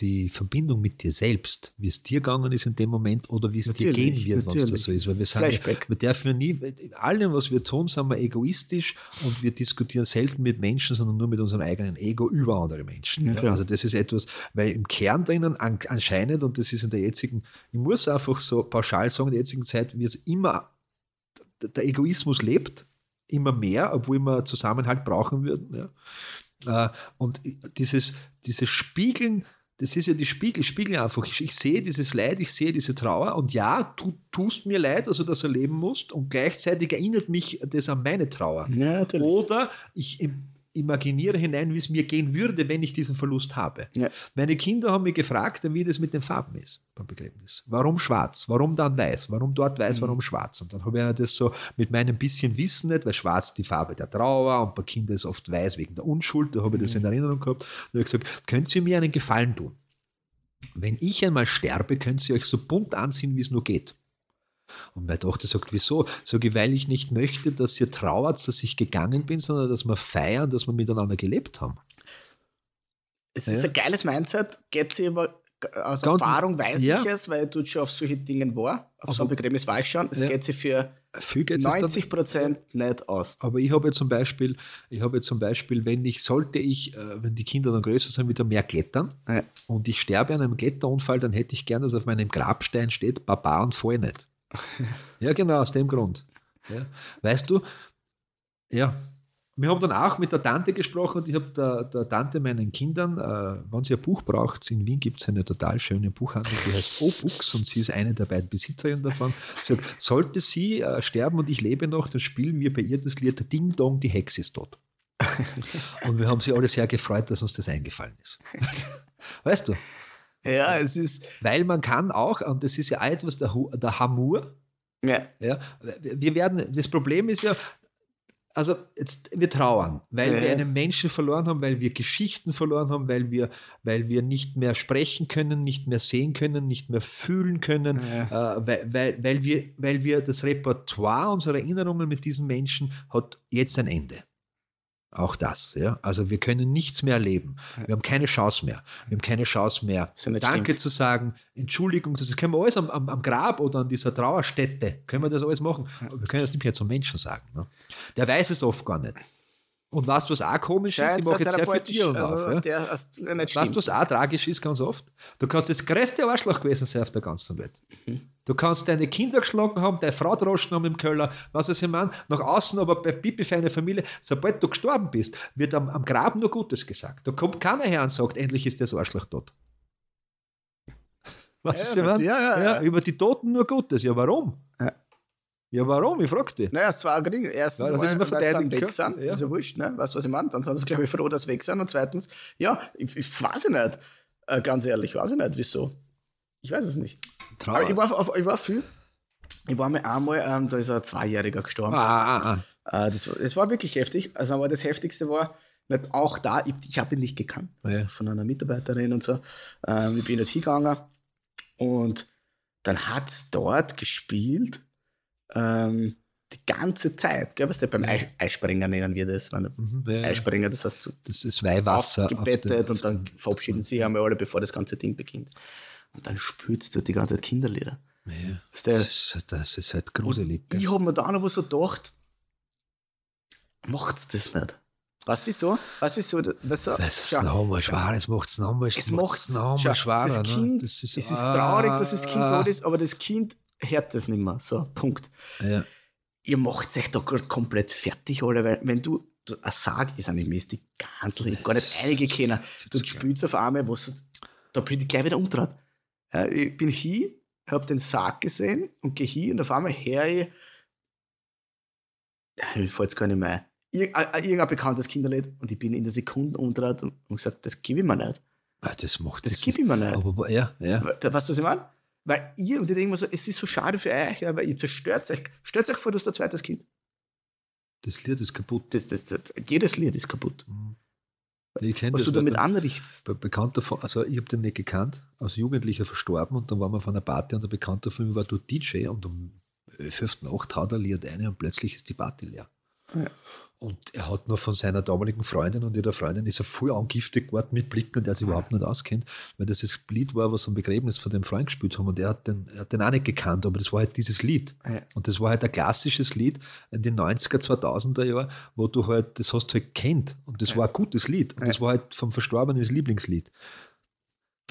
Die Verbindung mit dir selbst, wie es dir gegangen ist in dem Moment oder wie es dir Natürlich, gehen wird, wenn es das so ist. Weil wir sagen, Flashback. wir dürfen ja nie, in allem, was wir tun, sind wir egoistisch und wir diskutieren selten mit Menschen, sondern nur mit unserem eigenen Ego über andere Menschen. Ja, Ja, also das ist etwas, weil im Kern drinnen an, anscheinend, und das ist in der jetzigen, ich muss einfach so pauschal sagen, in der jetzigen Zeit wird es immer, der der Egoismus lebt, immer mehr, obwohl wir Zusammenhalt brauchen würden. Ja. Äh, Und dieses, dieses Spiegeln, das ist ja die Spiegel, Spiegel einfach. Ich, ich sehe dieses Leid, ich sehe diese Trauer und ja, du tust mir leid, dass du das erleben musst und gleichzeitig erinnert mich das an meine Trauer. Ja. Oder ich imaginiere hinein, wie es mir gehen würde, wenn ich diesen Verlust habe. Ja. Meine Kinder haben mich gefragt, wie das mit den Farben ist beim Begräbnis. Warum schwarz? Warum dann weiß? Warum dort Mhm. weiß? Warum schwarz? Und dann habe ich das so mit meinem bisschen Wissen nicht, weil schwarz die Farbe der Trauer und bei Kindern ist oft weiß wegen der Unschuld, da habe ich das Mhm. in Erinnerung gehabt. Da habe ich gesagt, könnt ihr mir einen Gefallen tun? Wenn ich einmal sterbe, könnt ihr euch so bunt anziehen, wie es nur geht. Und meine Tochter sagt, wieso? Sag ich, weil ich nicht möchte, dass ihr trauert, dass ich gegangen bin, sondern dass wir feiern, dass wir miteinander gelebt haben. Es ist Ja. ein geiles Mindset, geht sie aber aus Ganz- Erfahrung weiß ja. ich es, weil ich dort schon auf solche Dingen war. Auf so einem Aber- Begräbnis war ich schon. Es Ja. geht sie für Viel geht es dann- 90 Prozent nicht aus. Aber ich habe jetzt zum Beispiel, ich habe jetzt zum Beispiel, wenn ich, sollte ich, äh, wenn die Kinder dann größer sind, wieder mehr klettern Ja. und ich sterbe an einem Kletterunfall, dann hätte ich gerne, dass auf meinem Grabstein steht, Baba und fall nicht. ja, genau, aus dem Grund. Ja. Weißt du, ja, wir haben dann auch mit der Tante gesprochen und ich habe der, der Tante meinen Kindern, äh, wenn sie ein Buch braucht, in Wien gibt es eine total schöne Buchhandlung, die heißt O-Books und sie ist eine der beiden Besitzerinnen davon. Sie sagt, sollte sie äh, sterben und ich lebe noch, dann spielen wir bei ihr das Lied Ding Dong, die Hex ist tot. und wir haben sie alle sehr gefreut, dass uns das eingefallen ist. weißt du? Ja, es ist. Weil man kann auch, und das ist ja auch etwas der, der Hamur, Ja, ja, wir werden, das Problem ist ja, also jetzt, wir trauern, weil Ja. wir einen Menschen verloren haben, weil wir Geschichten verloren haben, weil wir, weil wir nicht mehr sprechen können, nicht mehr sehen können, nicht mehr fühlen können, äh, weil, weil, weil, wir, weil wir das Repertoire unserer Erinnerungen mit diesen Menschen hat jetzt ein Ende. Auch das, ja. Also wir können nichts mehr erleben. Wir haben keine Chance mehr. Wir haben keine Chance mehr, Danke stimmt. zu sagen, Entschuldigung, das können wir alles am, am, am Grab oder an dieser Trauerstätte, können wir das alles machen. Aber wir können das nicht mehr zum Menschen sagen. Ne? Der weiß es oft gar nicht. Und weißt du, was auch komisch ist? Ich mache jetzt sehr viel Tieren also, auf. Ja? Weißt du, was auch tragisch ist, ganz oft? Du kannst das größte Arschloch gewesen sein auf der ganzen Welt. Du kannst deine Kinder geschlagen haben, deine Frau droschen haben im Keller, was weiß ich meine, nach außen aber bei Pipi für eine Familie, sobald du gestorben bist, wird am, am Grab nur Gutes gesagt. Da kommt keiner her und sagt, endlich ist das Arschloch tot. Was Ja, ist meine? ja, ja, ja. Über die Toten nur Gutes. Ja, warum? Ja. Ja, warum? Ich frag dich. Naja, es war gering. Erstens, Ja, mal, weil sie dann weg sind. ja. Ist ja wurscht, ne? Weißt du, was ich meine? Dann sind sie, glaube ich, froh, dass sie weg sind. Und zweitens, ja, ich, ich weiß ich nicht. Äh, ganz ehrlich, weiß ich nicht, wieso. Ich weiß es nicht. Trauer. Aber ich war, auf, ich war viel. Ich war mal einmal, ähm, da ist ein Zweijähriger gestorben. Ah, ah, ah. Äh, das, war- das war wirklich heftig. Also, aber das Heftigste war, nicht auch da, ich, ich habe ihn nicht gekannt. Also Ja. Von einer Mitarbeiterin und so. Ähm, ich bin nicht hingegangen. Und dann hat es dort gespielt. Ähm, die ganze Zeit. Gell, was der beim Ja. Eis, Eisspringen nennen wir das. Wenn Mhm, ja. Eisspringen, das heißt, du Das ist Weihwasser. auf aufgebettet den- und dann verabschieden sie einmal alle, bevor das ganze Ding beginnt. Und dann spürst du die ganze Zeit Kinderlieder. Ja. Weißt du, Das ist, halt- das ist halt gruselig. gell? ich habe mir dann aber so gedacht, macht's das nicht. Weißt du wieso? Weißt du wieso? Weißt du, Das ist nochmal schwer, es macht es nochmal es macht's nochmal schau, schwerer. Das ne? Kind, das es ist traurig, dass das Kind Ah. tot ist, aber das Kind hört das nicht mehr. So, Punkt. Ja. Ihr macht euch da gerade komplett fertig, oder? Weil, wenn du, du ein Sarg ist eigentlich Mist, die ganz ich hab gar nicht einige kennen. Du spielst auf einmal, was, da bin ich gleich wieder umgedreht. Ja, ich bin hier, habe den Sarg gesehen und gehe hier und auf einmal höre ich, ja, mir fällt es gar nicht mehr ein, Ir äh, irgendein bekanntes Kinderlied und ich bin in der Sekunde umgedreht und, und gesagt, das gebe ich mir nicht. Ah, das macht Das ist- gebe ich mir nicht. Aber, ja, ja. Weißt du, was ich meine? Weil ihr, und ich denke mir so, es ist so schade für euch, weil ihr zerstört euch. Stellt euch vor, du hast ein zweites Kind. Das Lied ist kaputt. Das, das, das, jedes Lied ist kaputt. Ich kenne Was du damit anrichtest. Be Bekannter von, also ich habe den nicht gekannt, als Jugendlicher verstorben und dann waren wir auf einer Party und ein Bekannter von mir war dort DJ und um 5. Nacht haut er Lied eine und plötzlich ist die Party leer. Ja. Und er hat noch von seiner damaligen Freundin und ihrer Freundin ist er voll angiftet geworden mit Blicken, der sich überhaupt nicht auskennt, weil das das Lied war, was am Begräbnis von dem Freund gespielt haben und er hat, den, er hat den auch nicht gekannt, aber das war halt dieses Lied. Ja. Und das war halt ein klassisches Lied in den 90er, 2000er Jahren, wo du halt, das hast du halt kennt und das war ein gutes Lied und das war halt vom Verstorbenen das Lieblingslied.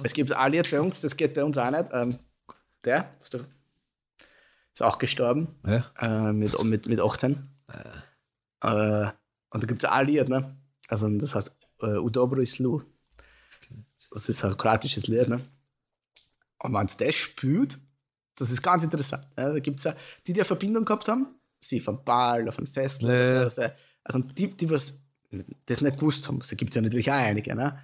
Es gibt ein Lied bei uns, das geht bei uns auch nicht. Ähm, der ist, doch, ist auch gestorben Ja. äh, mit, mit, mit 18. Äh, und da gibt es auch ein Lied, ne? Also das heißt äh, Udobro is Lu. Das ist ein kroatisches Lied, ne? Und wenn es das spielt, das ist ganz interessant. Ja, da gibt es die, die eine Verbindung gehabt haben, sie vom Ball, auf ein Fest, Ja, oder so, ja. also, also die, die was das nicht gewusst haben, da gibt es ja natürlich auch einige, ne?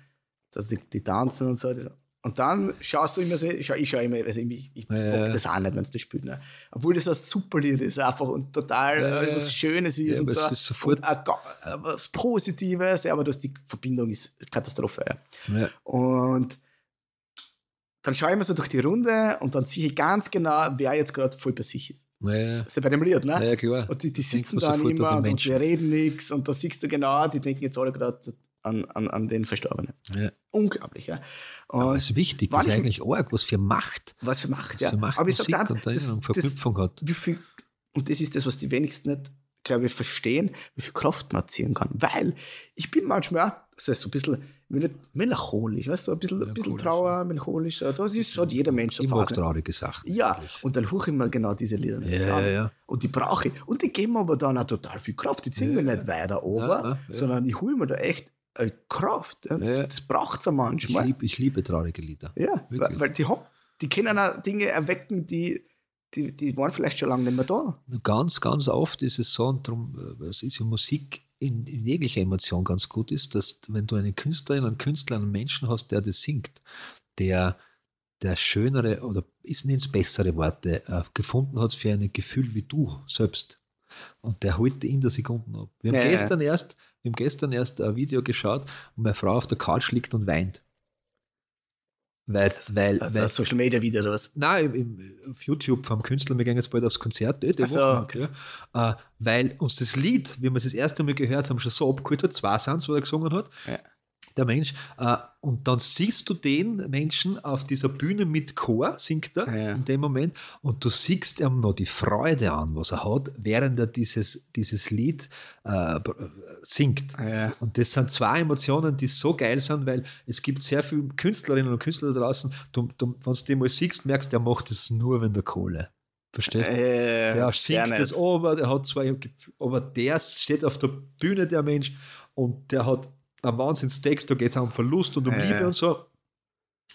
Also die, die tanzen und so. Das, und dann schaust du immer so, ich schaue immer, also ich, ich Ja, das auch nicht, wenn es das spielt. Ne? Obwohl das ein super Lied ist, einfach und total Ja, äh, was Schönes ist Ja, und so. ist sofort- und auch, ga- äh, was Positives, ja, aber das, die Verbindung ist Katastrophe. Ja. Und dann schaue ich mir so durch die Runde und dann sehe ich ganz genau, wer jetzt gerade voll bei sich ist. Ja, ist ja bei dem Lied, ne? Ja, klar. Und die, die sitzen dann immer und, und die reden nichts und da siehst du genau, die denken jetzt alle gerade an, an, an den Verstorbenen. Ja. Unglaublich, ja. Und Aber es ist wichtig, das ist ich- eigentlich arg, was für Macht, was für Macht, was ja. für Macht Aber ich sag Musik ganz, und Erinnerung, das, das, Verknüpfung hat. wie viel, und das ist das, was die wenigsten nicht, glaube ich, verstehen, wie viel Kraft man erzielen kann. Weil ich bin manchmal auch so so ein bisschen, will nicht melancholisch, weißt du, ein bisschen, ein bisschen Trauer, melancholisch, das ist, hat jeder Mensch so Ich mag Phasen. traurige Sachen. Ja, eigentlich. und dann huche ich mir genau diese Lieder. Ja, nicht ja, ja. Und die brauche ich. Und die geben mir aber dann auch total viel Kraft. Die ziehen Ja, mir nicht weiter ja. sondern ich hole mir da echt äh, Kraft. Ja, Das, Ja. das braucht es ja Ich, manchmal. lieb, ich liebe traurige Lieder. ja, weil, wirklich. weil die, hab, die können auch Dinge erwecken, die, die, die waren vielleicht schon lange nicht mehr da. Ganz, ganz oft ist es so, und darum, äh, es ist in Musik in, in jeglicher Emotion ganz gut ist, dass wenn du eine Künstlerin, einen Künstler, einen Menschen hast, der das singt, der der schönere oder ist nicht ins bessere Worte äh, gefunden hat für ein Gefühl wie du selbst. Und der holt in der Sekunde ab. Wir haben Ja, ja. gestern erst, wir haben gestern erst ein Video geschaut, wo meine Frau auf der Couch liegt und weint. Weil, weil, Also weil Social Media Video oder was? Nein, im, im, auf YouTube vom Künstler, wir gehen jetzt bald aufs Konzert, die Ach so, Woche, okay. ja. äh, weil uns das Lied, wie wir es das erste Mal gehört haben, schon so abgeholt hat, zwei sind was er gesungen hat, Ja. Der Mensch, äh, und dann siehst du den Menschen auf dieser Bühne mit Chor, singt er Ja. in dem Moment, und du siehst ihm noch die Freude an, was er hat, während er dieses, dieses Lied äh, singt. Ja. Und das sind zwei Emotionen, die so geil sind, weil es gibt sehr viele Künstlerinnen und Künstler da draußen, du, du, wenn du die mal siehst, merkst, der macht das nur wenn der Kohle. Verstehst du? Äh, Der singt das aber, der hat zwar, aber der steht auf der Bühne, der Mensch, und der hat einen Wahnsinnstext, da geht es um Verlust und um Ja, Liebe und so.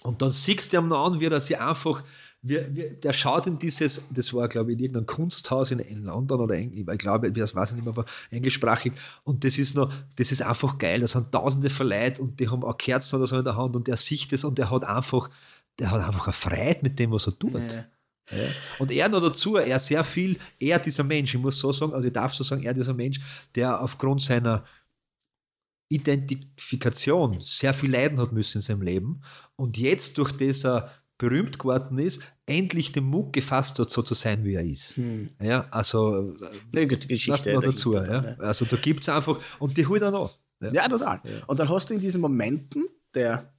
Und dann siehst du ihm noch an, wie er sich einfach, wie, wie, der schaut in dieses, das war glaube ich in irgendeinem Kunsthaus in, in London oder Eng, ich glaube, das weiß ich nicht mehr, aber englischsprachig. Und das ist noch, das ist einfach geil. Da sind tausende verleiht und die haben auch Kerzen oder so in der Hand und der sieht das und der hat einfach, der hat einfach eine Freiheit mit dem, was er tut. Ja. Ja. Und er noch dazu, er sehr viel, er dieser Mensch, ich muss so sagen, also ich darf so sagen, er dieser Mensch, der aufgrund seiner Identifikation sehr viel leiden hat müssen in seinem Leben und jetzt durch das er berühmt geworden ist, endlich den Mut gefasst hat, so zu sein, wie er ist. Hm. Ja, also Eine gute lass Geschichte. mal dazu. dahinter Ja. dann, ne? Also da gibt es einfach, und die holt er noch. Ja. Ja, total. Und dann hast du in diesen Momenten, der,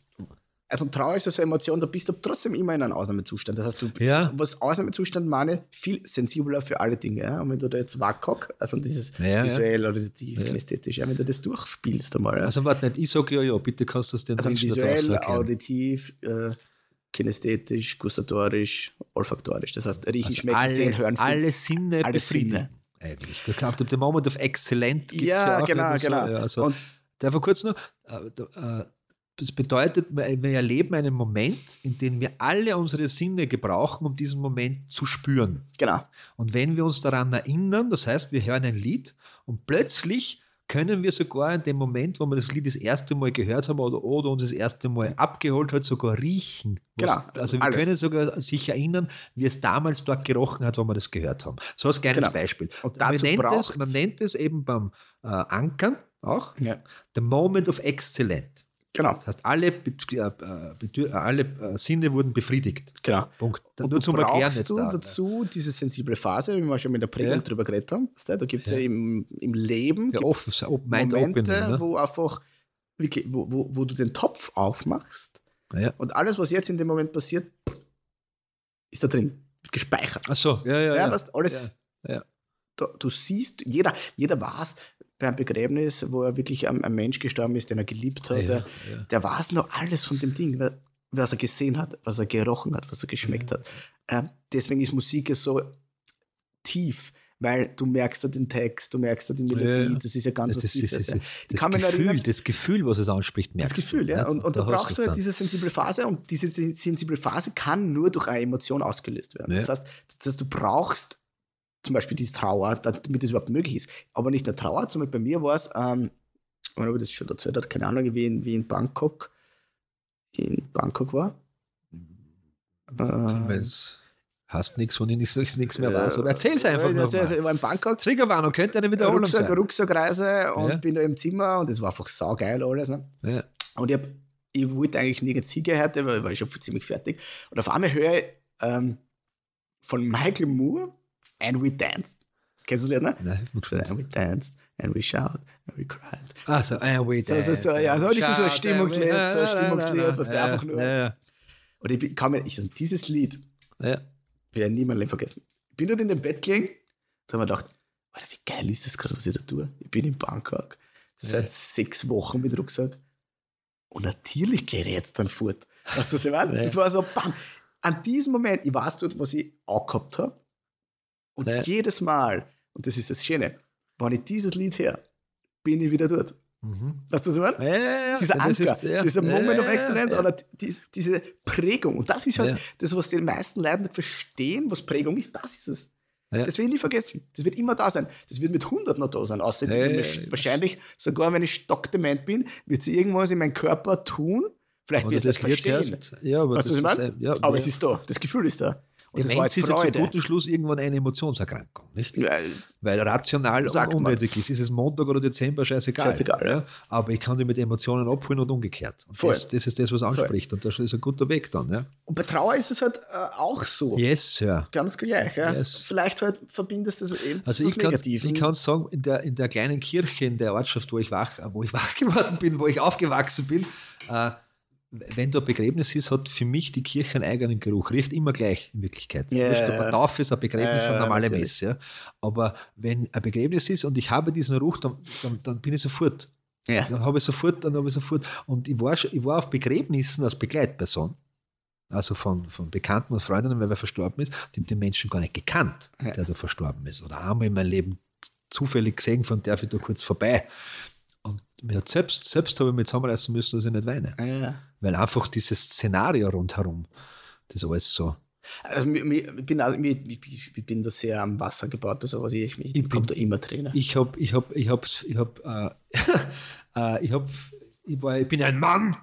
also Trauer ist ja so eine Emotion, da bist du trotzdem immer in einem Ausnahmezustand. Das heißt, du, Ja. was Ausnahmezustand meine, viel sensibler für alle Dinge. Ja? Und wenn du da jetzt WAKOK, also dieses Ja, ja. visuell, auditiv, Ja. kinästhetisch, ja, wenn du das durchspielst einmal, ja? Also warte nicht, ich sage ja, ja, bitte kannst du das den also Menschen visuell, auditiv, äh, kinästhetisch, gustatorisch, olfaktorisch. Das heißt, riechen, Also schmecken, sehen, hören, fühlen. alle Sinne Alle befriedigen. Sinne. Eigentlich. Da kommt der Moment of Exzellent. gibt's Ja, auch genau, so. genau. Ja, also, Und darf ich kurz noch? Äh, äh, Das bedeutet, wir erleben einen Moment, in dem wir alle unsere Sinne gebrauchen, um diesen Moment zu spüren. genau. Und wenn wir uns daran erinnern, das heißt, wir hören ein Lied und plötzlich können wir sogar in dem Moment, wo wir das Lied das erste Mal gehört haben oder, oder uns das erste Mal abgeholt hat, sogar riechen. Was- Genau, Also wir alles. können sogar sich erinnern, wie es damals dort gerochen hat, wo wir das gehört haben. So als kleines Genau. Beispiel. Und man, dazu nennt es, man nennt es eben beim äh, Ankern auch Ja. the moment of excellent. Genau. Das heißt, alle, äh, äh, alle äh, Sinne wurden befriedigt. genau. Punkt. Und Nur zum Erklären brauchst jetzt du da. dazu diese sensible Phase, wie wir schon mit der Prägung Ja. drüber geredet haben. Da gibt es ja. Ja. im, im Leben Ja, offen, open- Momente, opening, ne? wo einfach wirklich, wo, wo, wo du den Topf aufmachst Ja. und alles, was jetzt in dem Moment passiert, ist da drin, wird gespeichert. Ach so, ja, ja. Ja, ja. weißt, alles, Ja, ja. Du, du siehst, jeder, jeder weiß beim Begräbnis, wo er wirklich ein, ein Mensch gestorben ist, den er geliebt hat, Ja, der, ja. der weiß noch alles von dem Ding, wa- was er gesehen hat, was er gerochen hat, was er geschmeckt hat. Ähm, deswegen ist Musik ja so tief, weil du merkst da den Text, du merkst da die Melodie, Ja, ja. das ist ja ganz Das, was ist, das, Tiefes. ja. das, noch Gefühl, erinnern- das Gefühl, was es anspricht, Das merkst Gefühl, du, ja. nicht? Und, und da, hast brauchst du dann. diese sensible Phase und diese sen- sensible Phase kann nur durch eine Emotion ausgelöst werden. Ja. Das, heißt, das heißt, du brauchst zum Beispiel diese Trauer, damit das überhaupt möglich ist. Aber nicht nur Trauer, zum Beispiel bei mir war es, ähm, ich weiß nicht, ob ich das schon erzählt hat, keine Ahnung, wie in, wie in Bangkok, in Bangkok war. Weil Äh, es hast nichts, wenn ich nichts, nichts mehr weiß. Aber erzähl's äh, einfach ich noch erzähl's, mal. Ich war in Bangkok, Triggerwarnung könnte eine Wiederholung Rucksack, sein. Rucksackreise und Ja. bin da im Zimmer und es war einfach saugeil alles. Ne? Ja. Und ich, hab, ich wollte eigentlich nirgends hingehen heute, weil ich war schon ziemlich fertig. Und auf einmal höre ich ähm, von Michael Moore And We Danced. Kennst du das ne? Nein, ich So, and we danced, and we shout, and we cried. Ah, so, and we So, so, so, dance, ja, so nicht so ein Stimmungslied, so ein Stimmungslied, was der einfach nur- Und ich kann mir, ich, dieses Lied ja. werde ich nie mein Leben vergessen. Ich bin dort in dem Bett gelegen, da habe ich mir gedacht, Alter, wie geil ist das gerade, was ich da tue? Ich bin in Bangkok, seit Ja. sechs Wochen mit Rucksack. Und natürlich gehe ich jetzt dann fort. Weißt du, was ich meine? Ja. Das war so, bam. An diesem Moment, ich weiß dort, was ich angehabt habe. Und Ja. jedes Mal, und das ist das Schöne, wenn ich dieses Lied her, bin ich wieder dort. Mhm. Weißt du, was ich meine? Ja, ja, ja. Dieser Ja, Anker, ist- ja, dieser Moment of Excellence oder die, diese Prägung. Und das ist halt das, was die meisten Leute nicht verstehen, was Prägung ist. Das ist es. Das werde ich nie vergessen. Das wird immer da sein. Das wird mit 100 noch da sein. Außer wahrscheinlich, sogar wenn ich stockdement bin, wird sie irgendwas in meinem Körper tun, Vielleicht wirst du das Lied verstehen. Ja, aber Weißt das ist, äh, Aber es ist da, das Gefühl ist da. Und das war Demenz jetzt ist ja zu Freude. gutem Schluss irgendwann eine Emotionserkrankung, nicht? Ja, Weil rational Sagt unnötig ist. Ist es Montag oder Dezember, scheißegal. Scheißegal, ja. Aber ich kann die mit Emotionen abholen und umgekehrt. Und Voll. das, das ist das, was anspricht. Und das ist ein guter Weg dann. Ja. Und bei Trauer ist es halt äh, auch so. Yes, Sir. Ganz gleich. Ja. Yes. Vielleicht halt verbindest du das eben Also das ich kann, ich kann sagen, in der, in der kleinen Kirche in der Ortschaft, wo ich wach, wo ich wach geworden bin, wo ich aufgewachsen bin, äh, wenn da ein Begräbnis ist, hat für mich die Kirche einen eigenen Geruch. Riecht immer gleich in Wirklichkeit. Ja, Wurscht, ob ja. eine Taufe ist, ein Begräbnis, Ja, eine normale natürlich. Messe. Ja. Aber wenn ein Begräbnis ist und ich habe diesen Geruch, dann, dann, dann bin ich sofort. ja. Dann habe ich sofort, dann habe ich sofort. Und ich war, schon- ich war auf Begräbnissen als Begleitperson. Also von, von Bekannten und Freundinnen, weil wer verstorben ist, die haben den Menschen gar nicht gekannt, Ja. der da verstorben ist. Oder einmal in meinem Leben zufällig gesehen, von der ich da kurz vorbei. Mir hat selbst, selbst habe ich mich zusammenreißen müssen, dass ich nicht weine. Ja. Weil einfach dieses Szenario rundherum, das alles so. Also, ich, bin, mir, ich, bin da sehr am Wasser gebaut, bei sowas. Ich, ich, Ich ich da immer Tränen. Ich habe, ich habe, ich habe, ich habe, äh, äh, ich habe, ich, war, ich bin ein Mann.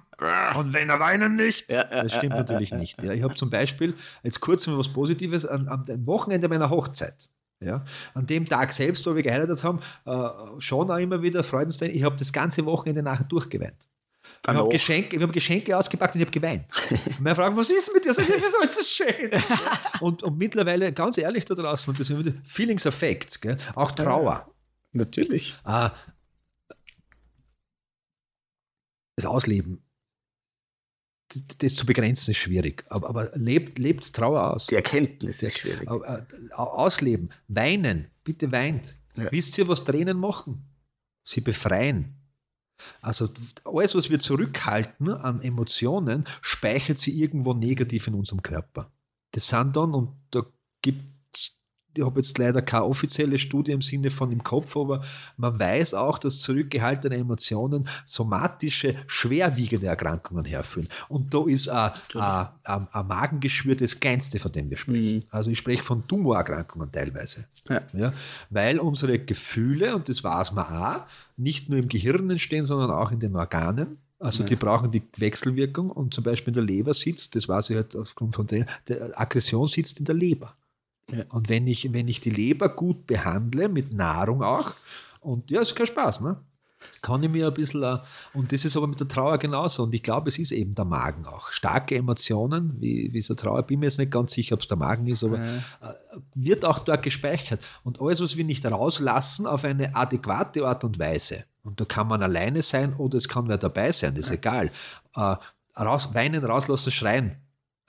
Und wenn er weinen nicht, ja, ja, Das stimmt natürlich nicht. Ja. Ich habe zum Beispiel, jetzt kurz mal was Positives, an, am Wochenende meiner Hochzeit. Ja, an dem Tag selbst, wo wir geheiratet haben, äh, schon auch immer wieder Freudenstränen. Ich habe das ganze Wochenende nachher durchgeweint. Ich Dann habe auch. Geschenke, wir haben Geschenke ausgepackt und ich habe geweint. Und meine Frage, was ist mit dir? Das ist alles so schön. und, und mittlerweile, ganz ehrlich da draußen, und das sind wieder Feelings of Facts, gell? auch Trauer. Natürlich. Äh, das Ausleben, das zu begrenzen ist schwierig. Aber, aber lebt, lebt Trauer aus. Die Erkenntnis ist schwierig. Äh, ausleben, weinen, bitte weint. Ja. Wisst ihr, was Tränen machen? Sie befreien. Also alles, was wir zurückhalten an Emotionen, speichert sie irgendwo negativ in unserem Körper. Das sind dann, und da gibt ich habe jetzt leider keine offizielle Studie im Sinne von im Kopf, aber man weiß auch, dass zurückgehaltene Emotionen somatische, schwerwiegende Erkrankungen herführen. Und da ist ein, ein, ein, ein Magengeschwür das kleinste, von dem wir sprechen. Mhm. Also ich spreche von Tumorerkrankungen teilweise. Ja. Ja, weil unsere Gefühle, und das weiß man auch, nicht nur im Gehirn entstehen, sondern auch in den Organen. Also Ja. die brauchen die Wechselwirkung und zum Beispiel in der Leber sitzt, das weiß ich halt aufgrund von der Aggression sitzt in der Leber. Ja. Und wenn ich, wenn ich die Leber gut behandle, mit Nahrung auch, und ja, ist kein Spaß, ne? Kann ich mir ein bisschen, äh, und das ist aber mit der Trauer genauso. Und ich glaube, es ist eben der Magen auch. Starke Emotionen, wie, wie so Trauer, bin mir jetzt nicht ganz sicher, ob es der Magen ist, aber Ja. äh, wird auch dort gespeichert. Und alles, was wir nicht rauslassen auf eine adäquate Art und Weise, und da kann man alleine sein oder es kann wer dabei sein, das ist egal. Äh, raus, weinen, rauslassen, schreien.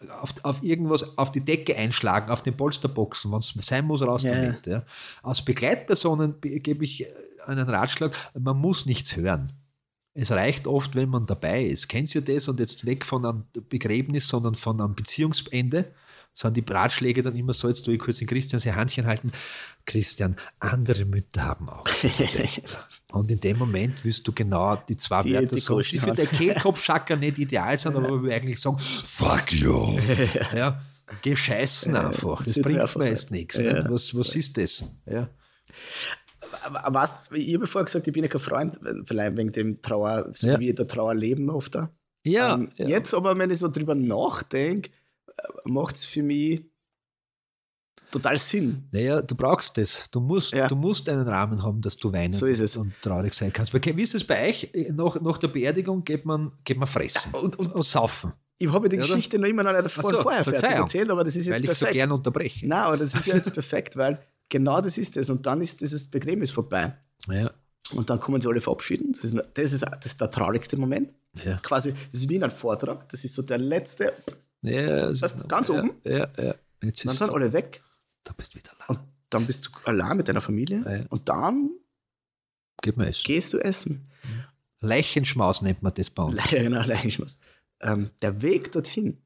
Auf, auf irgendwas, auf die Decke einschlagen, auf den Polsterboxen, wenn es sein muss, raus Ja. damit. Ja. Als Begleitpersonen be- gebe ich einen Ratschlag, man muss nichts hören. Es reicht oft, wenn man dabei ist. Kennst du das? Und jetzt weg von einem Begräbnis, sondern von einem Beziehungsende, sind die Ratschläge dann immer so, jetzt tue ich kurz den Christian sein Handchen halten. Christian, andere Mütter haben auch. Und in dem Moment willst du genau die zwei Die- Wörter die sagen, die für den Kehlkopfschacker nicht ideal sind, aber wo wir eigentlich sagen, fuck you. Ja, gescheißen einfach. Das bringt mir jetzt nichts. Ja. Was, was ist das? Ja. Was, ich habe vorher gesagt, ich bin ja kein Freund, vielleicht wegen dem Trauer, so Ja. wie der Trauer leben oft. da. Ja, ähm, ja. Jetzt aber, wenn ich so drüber nachdenke, macht es für mich total Sinn. Naja, du brauchst das. Du musst, Ja. du musst einen Rahmen haben, dass du weinen So ist es. und traurig sein kannst. Weil, Wie ist es bei euch? Nach, nach der Beerdigung geht man, geht man fressen Und, und und saufen, ich habe die Ja, Geschichte noch immer noch nicht von so, vorher fertig erzählt, aber das ist jetzt weil ich so perfekt. gern unterbreche. Nein, aber das ist ja jetzt perfekt, weil genau das ist es. Und dann ist dieses Begräbnis vorbei. Ja, Und dann kommen sie alle verabschieden. Das ist, das ist, das ist der traurigste Moment. ja. Quasi, das ist wie in einem Vortrag. Das ist so der letzte. Ja Das ist- ganz ja, oben? Ja, ja. Jetzt Dann sind alle weg. du bist wieder Und allein. dann bist du allein mit deiner Familie. Ja. Und dann gehst du essen. Leichenschmaus nennt man das bei uns. Leider genau, Leichenschmaus. Ähm, der Weg dorthin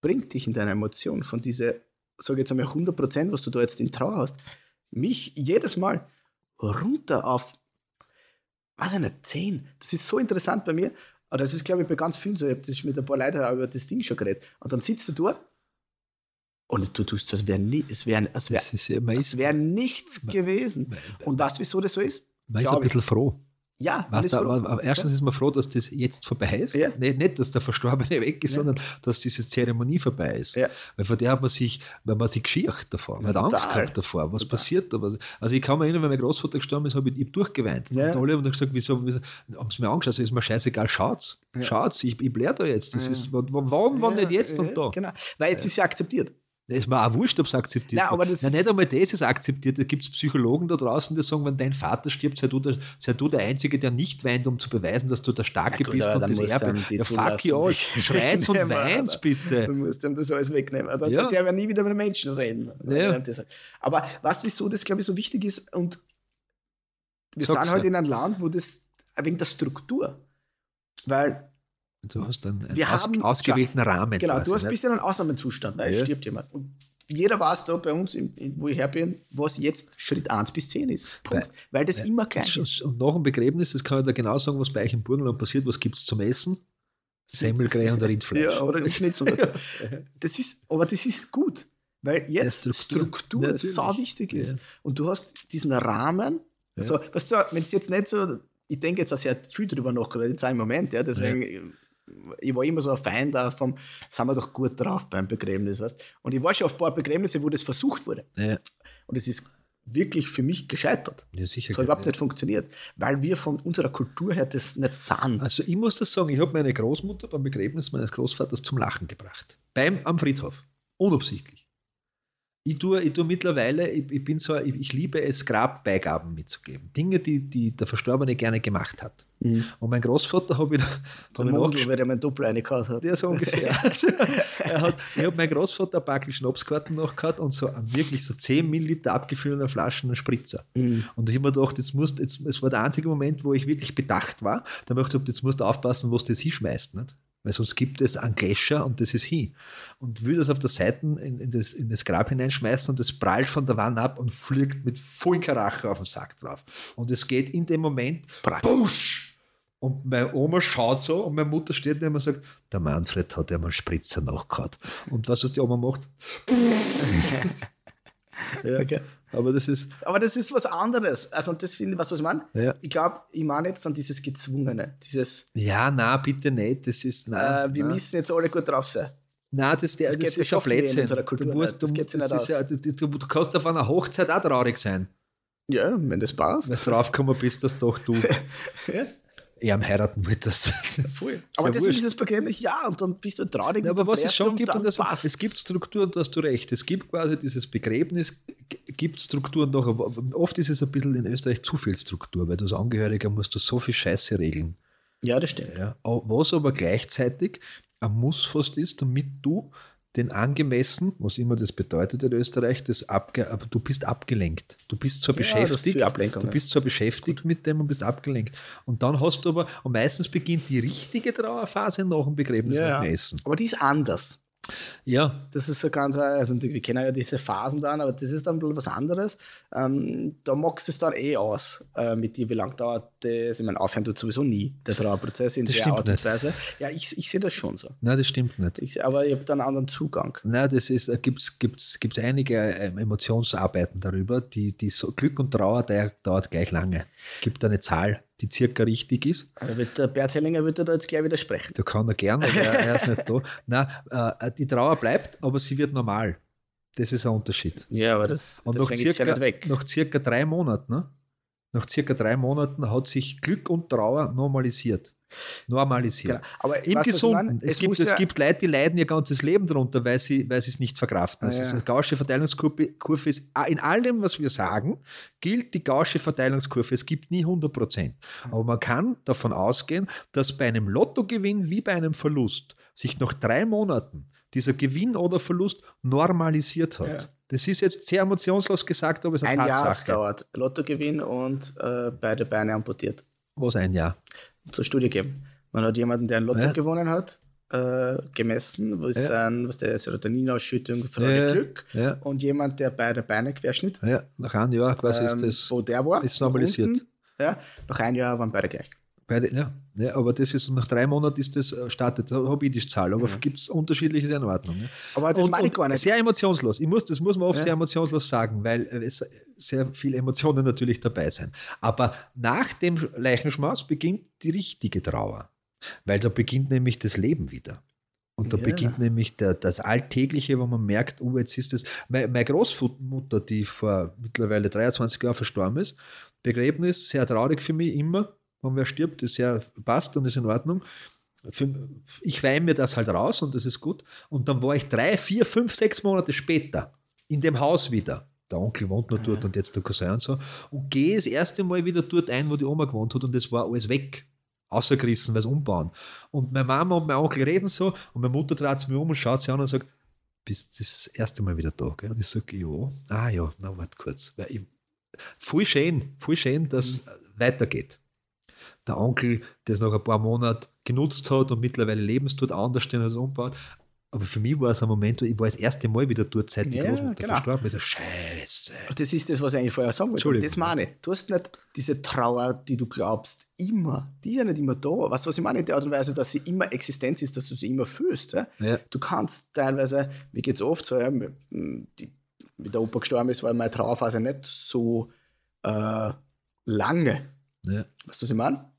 bringt dich in deiner Emotion von diese, sage jetzt einmal 100 Prozent, was du da jetzt in Trauer hast, mich jedes Mal runter auf, ich nicht, 10. Das ist so interessant bei mir. Aber das ist, glaube ich, bei ganz vielen so. Ich habe das mit ein paar Leuten über das Ding schon geredet. Und dann sitzt du dort und du tust so, als wäre nie, es wäre es wär, Das ist, ja- es ist, wär nichts gewesen. man- Und weißt du, wieso das so ist? man ist ein bisschen froh. Ja, Weißt du, aber, aber erstens ist man froh, dass das jetzt vorbei ist. Ja. Nicht, nicht, dass der Verstorbene weg ist, Ja. sondern dass diese Zeremonie vorbei ist. Ja. Weil vor der hat man sich, weil man sich geschircht davor, man hat total. Angst gehabt davor, was Total. passiert da. Also ich kann mich erinnern, wenn mein Großvater gestorben ist, habe ich, ich durchgeweint. Ja. Und alle haben dann gesagt, wieso, wieso haben sie mir angeschaut, also ist mir scheißegal, schaut's, schaut's, ich, ich blähe da jetzt. Das ist, wann, wann, wann nicht jetzt ja, und da. Genau. Weil jetzt ist ja akzeptiert. Das ist mir auch wurscht, ob es akzeptiert Nein, aber wird. das Nein, nicht einmal das ist akzeptiert. Da gibt es Psychologen da draußen, die sagen, wenn dein Vater stirbt, sei du, der, sei du der Einzige, der nicht weint, um zu beweisen, dass du der Starke gut, bist und das Erbe. Ja, fuck you all. Schreit's und wegnehmen, weins Alter. bitte. Du musst ihm das alles wegnehmen. Oder? Ja. Der wird nie wieder mit Menschen reden. Ja. Aber du, wieso das, glaube ich, so wichtig ist? Und wir Sag's sind halt ja. in einem Land, wo das wegen der Struktur. Weil, Du hast einen, einen aus, haben- ausgewählten Rahmen. genau, du hast ein nicht? bisschen einen Ausnahmezustand, da Ja. stirbt jemand. Und jeder weiß da bei uns, wo ich her bin, was jetzt Schritt 1 bis 10 ist. Punkt. Weil, das immer gleich ist. Und nach dem Begräbnis, das kann ich dir genau sagen, was bei euch im Burgenland passiert. Was gibt es zum Essen? Semmelkrähe und Rindfleisch. Ja, oder ein Schnitzel. das ist, aber das ist gut, weil jetzt Ja, Struktur, Struktur, so wichtig ist. Ja. Und du hast diesen Rahmen. Ja. So, weißt du, wenn es jetzt nicht so, ich denke jetzt auch sehr viel drüber nach, gerade jetzt im Moment, ja, deswegen, ich war immer so ein Feind da vom, sind wir doch gut drauf beim Begräbnis, weißt Und ich war schon auf ein paar Begräbnisse, wo das versucht wurde. Ja, Und es ist wirklich für mich gescheitert. ja sicher. Das hat überhaupt nicht funktioniert, weil wir von unserer Kultur her das nicht sind. Also ich muss das sagen, ich habe meine Großmutter beim Begräbnis meines Großvaters zum Lachen gebracht. Beim, am Friedhof. Unabsichtlich. Ich tue, ich tue mittlerweile, ich, ich bin so, ich, ich liebe es, Grabbeigaben mitzugeben. Dinge, die, die der Verstorbene gerne gemacht hat. Mhm. Und mein Großvater habe ich, hab ich nachgeschaut. weil er meinen Doppel reingehauen hat. Ja, so ungefähr. er hat, ich habe mein Großvater ein Backel Schnapskarten noch gehabt und so an wirklich so 10 Milliliter abgefüllter Flaschen einen Spritzer. Mhm. Und ich habe mir gedacht, jetzt musst, jetzt, es war der einzige Moment, wo ich wirklich bedacht war. Da habe ich gedacht, jetzt musst du aufpassen, was du das hinschmeißt. Nicht? Weil sonst gibt es einen Gläscher und das ist hin. Und will das auf der Seite in, in, das, in das Grab hineinschmeißen und das prallt von der Wand ab und fliegt mit vollem Karache auf den Sack drauf. Und es geht in dem Moment Busch! Und meine Oma schaut so und meine Mutter steht neben mir und sagt, der Manfred hat ja mal einen Spritzer nachgehauen. Und was, was die Oma macht? ja, Okay. Aber das ist, Aber das ist was anderes. Also, und das finde ich, was, was ich meine? ja. Ich glaube, ich meine jetzt an dieses Gezwungene. Dieses, Ja, na, bitte nicht. Das ist, na, äh, wir na. müssen jetzt alle gut drauf sein. Nein, das, der, Das das, geht- das ist in Blödsinn. Kultur du, musst. Das du, das nicht ist ja, du, du, du kannst auf einer Hochzeit auch traurig sein, Ja, wenn das passt. wenn du draufgekommen bist, dass doch du Ja, eher am heiraten wolltest. voll. Aber deswegen wurscht. ist das Begräbnis, ja, und dann bist du traurig. Ja, und aber was es schon und gibt, dann und das, es gibt Strukturen, da hast du recht. Es gibt quasi dieses Begräbnis, gibt Strukturen noch, aber oft ist es ein bisschen in Österreich zu viel Struktur, weil du als Angehöriger musst du so viel Scheiße regeln. Ja, das stimmt. Ja. Was aber gleichzeitig ein Muss fast ist, damit du den angemessen, was immer das bedeutet in Österreich, das abge aber du bist abgelenkt. Du bist zwar Ja, beschäftigt, du bist zwar beschäftigt mit dem und bist abgelenkt. Und dann hast du aber, und meistens beginnt die richtige Trauerphase nach dem Begräbnis Ja, nach dem. Essen. Aber die ist anders. Ja, Das ist so ganz, also wir kennen ja diese Phasen dann, aber das ist dann was anderes. Ähm, da du es dann eh aus äh, mit dir, wie lange dauert das. Ich meine, aufhören tut sowieso nie, der Trauerprozess in Das der Art und. Weise. Ja, ich, ich sehe das schon so. nein, das stimmt nicht. Ich, aber ich habe da einen anderen Zugang. Nein, das ist, gibt es gibt's, gibt's einige ähm, Emotionsarbeiten darüber, die, die so Glück und Trauer, der dauert gleich lange. Gibt eine Zahl, die circa richtig ist. Wird der Bert Hellinger würde da jetzt gleich widersprechen. Da kann er gern, aber er, ist nicht da. Nein, äh, die Trauer bleibt, aber sie wird normal. Das ist ein Unterschied. Ja, aber das, Und nach deswegen ist ja circa, nicht weg. nach circa drei Monaten, ne? nach circa drei Monaten hat sich Glück und Trauer normalisiert. Normalisiert. Genau. Aber Im Gesunden. Es, Es gibt, es ja- gibt Leute, die leiden ihr ganzes Leben darunter, weil sie, weil es nicht verkraften. Ah, Das ist ja. eine gausche Verteilungskurve Kurve ist in allem, was wir sagen, gilt die gausche Verteilungskurve. Es gibt nie 100 Prozent. Mhm. Aber man kann davon ausgehen, dass bei einem Lottogewinn wie bei einem Verlust sich nach drei Monaten dieser Gewinn oder Verlust normalisiert hat. Ja. Das ist jetzt sehr emotionslos gesagt, aber es ist eine Ein Jahr Tatsache. dauert. Lottogewinn und äh, beide Beine amputiert. Was ein Jahr? Zur Studie geben. Man hat jemanden, der ein Lotto Ja. gewonnen hat, äh, gemessen, was, Ja. ein, was der Serotoninausschüttung, Freude, Ja, Glück. ja. Und jemand, der beide Beine querschnitt, Ja, nach einem Jahr quasi ähm, ist das. wo der war, ist normalisiert. unten, ja, nach einem Jahr waren beide gleich. Bei den, ja, ja, aber das ist nach drei Monaten ist das äh, startet, habe ich die Zahl, aber gibt es unterschiedliche ja Ordnung. Ja. Aber das und, meine ich gar nicht. Sehr emotionslos. Ich muss, das muss man oft Ja. sehr emotionslos sagen, weil äh, es sehr viele Emotionen natürlich dabei sind. Aber nach dem Leichenschmaus beginnt die richtige Trauer. Weil da beginnt nämlich das Leben wieder. Und da Ja. beginnt nämlich der, das Alltägliche, wo man merkt, oh, jetzt ist das. Meine, meine Großmutter, die vor mittlerweile 23 Jahren verstorben ist, Begräbnis, sehr traurig für mich immer, wenn wer stirbt, ist sehr passt und ist in Ordnung. Ich weine mir das halt raus und das ist gut. Und dann war ich drei, vier, fünf, sechs Monate später in dem Haus wieder. Der Onkel wohnt noch dort und jetzt der Cousin und so. Und gehe das erste Mal wieder dort ein, wo die Oma gewohnt hat und es war alles weg. Außergerissen, weil es umbauen. Und meine Mama und mein Onkel reden so und meine Mutter dreht sich mir um und schaut sich an und sagt, bist das erste Mal wieder da? Gell? Und ich sage, ja. Ah ja, na warte kurz. Weil ich, voll schön, voll schön, dass es weitergeht. Der Onkel, der es nach ein paar Monaten genutzt hat und mittlerweile lebensdort anders stehen als umbaut. Aber für mich war es ein Moment, wo ich war das erste Mal wieder dort, seit die Ja, Großmutter genau. verstorben ist. Scheiße. Das ist das, was ich eigentlich vorher sagen wollte. Das meine ich. Du hast nicht diese Trauer, die du glaubst, immer. Die ist ja nicht immer da. Weißt du, was ich meine? In der Art und Weise, dass sie immer Existenz ist, dass du sie immer fühlst. Ja? Ja. Du kannst teilweise, mir geht es oft so, ja, mit, die, wie der Opa gestorben ist, war meine Trauerphase nicht so äh, lange. Ja. Weißt du, was ich meine?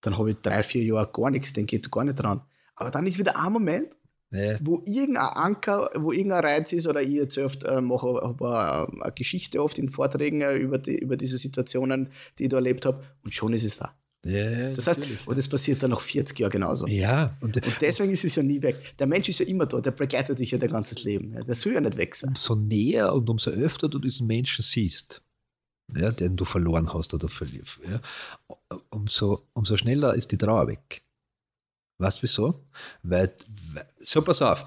Dann habe ich drei, vier Jahre gar nichts, den geht gar nicht dran. Aber dann ist wieder ein Moment, Ja. wo irgendein Anker, wo irgendein Reiz ist, oder ich erzähle oft, äh, mache hab eine, eine Geschichte oft in Vorträgen äh, über, die, über diese Situationen, die ich da erlebt habe, und schon ist es da. Ja, Das heißt, natürlich. und das passiert dann nach 40 Jahren genauso. ja, und Und deswegen ist es ja nie weg. Der Mensch ist ja immer da, der begleitet dich ja dein ganzes Leben. Ja. Der soll ja nicht weg sein. umso näher und umso öfter du diesen Menschen siehst, ja, den du verloren hast oder verliert, ja, umso, umso schneller ist die Trauer weg. Weißt du wieso? Weil, weil, so pass auf,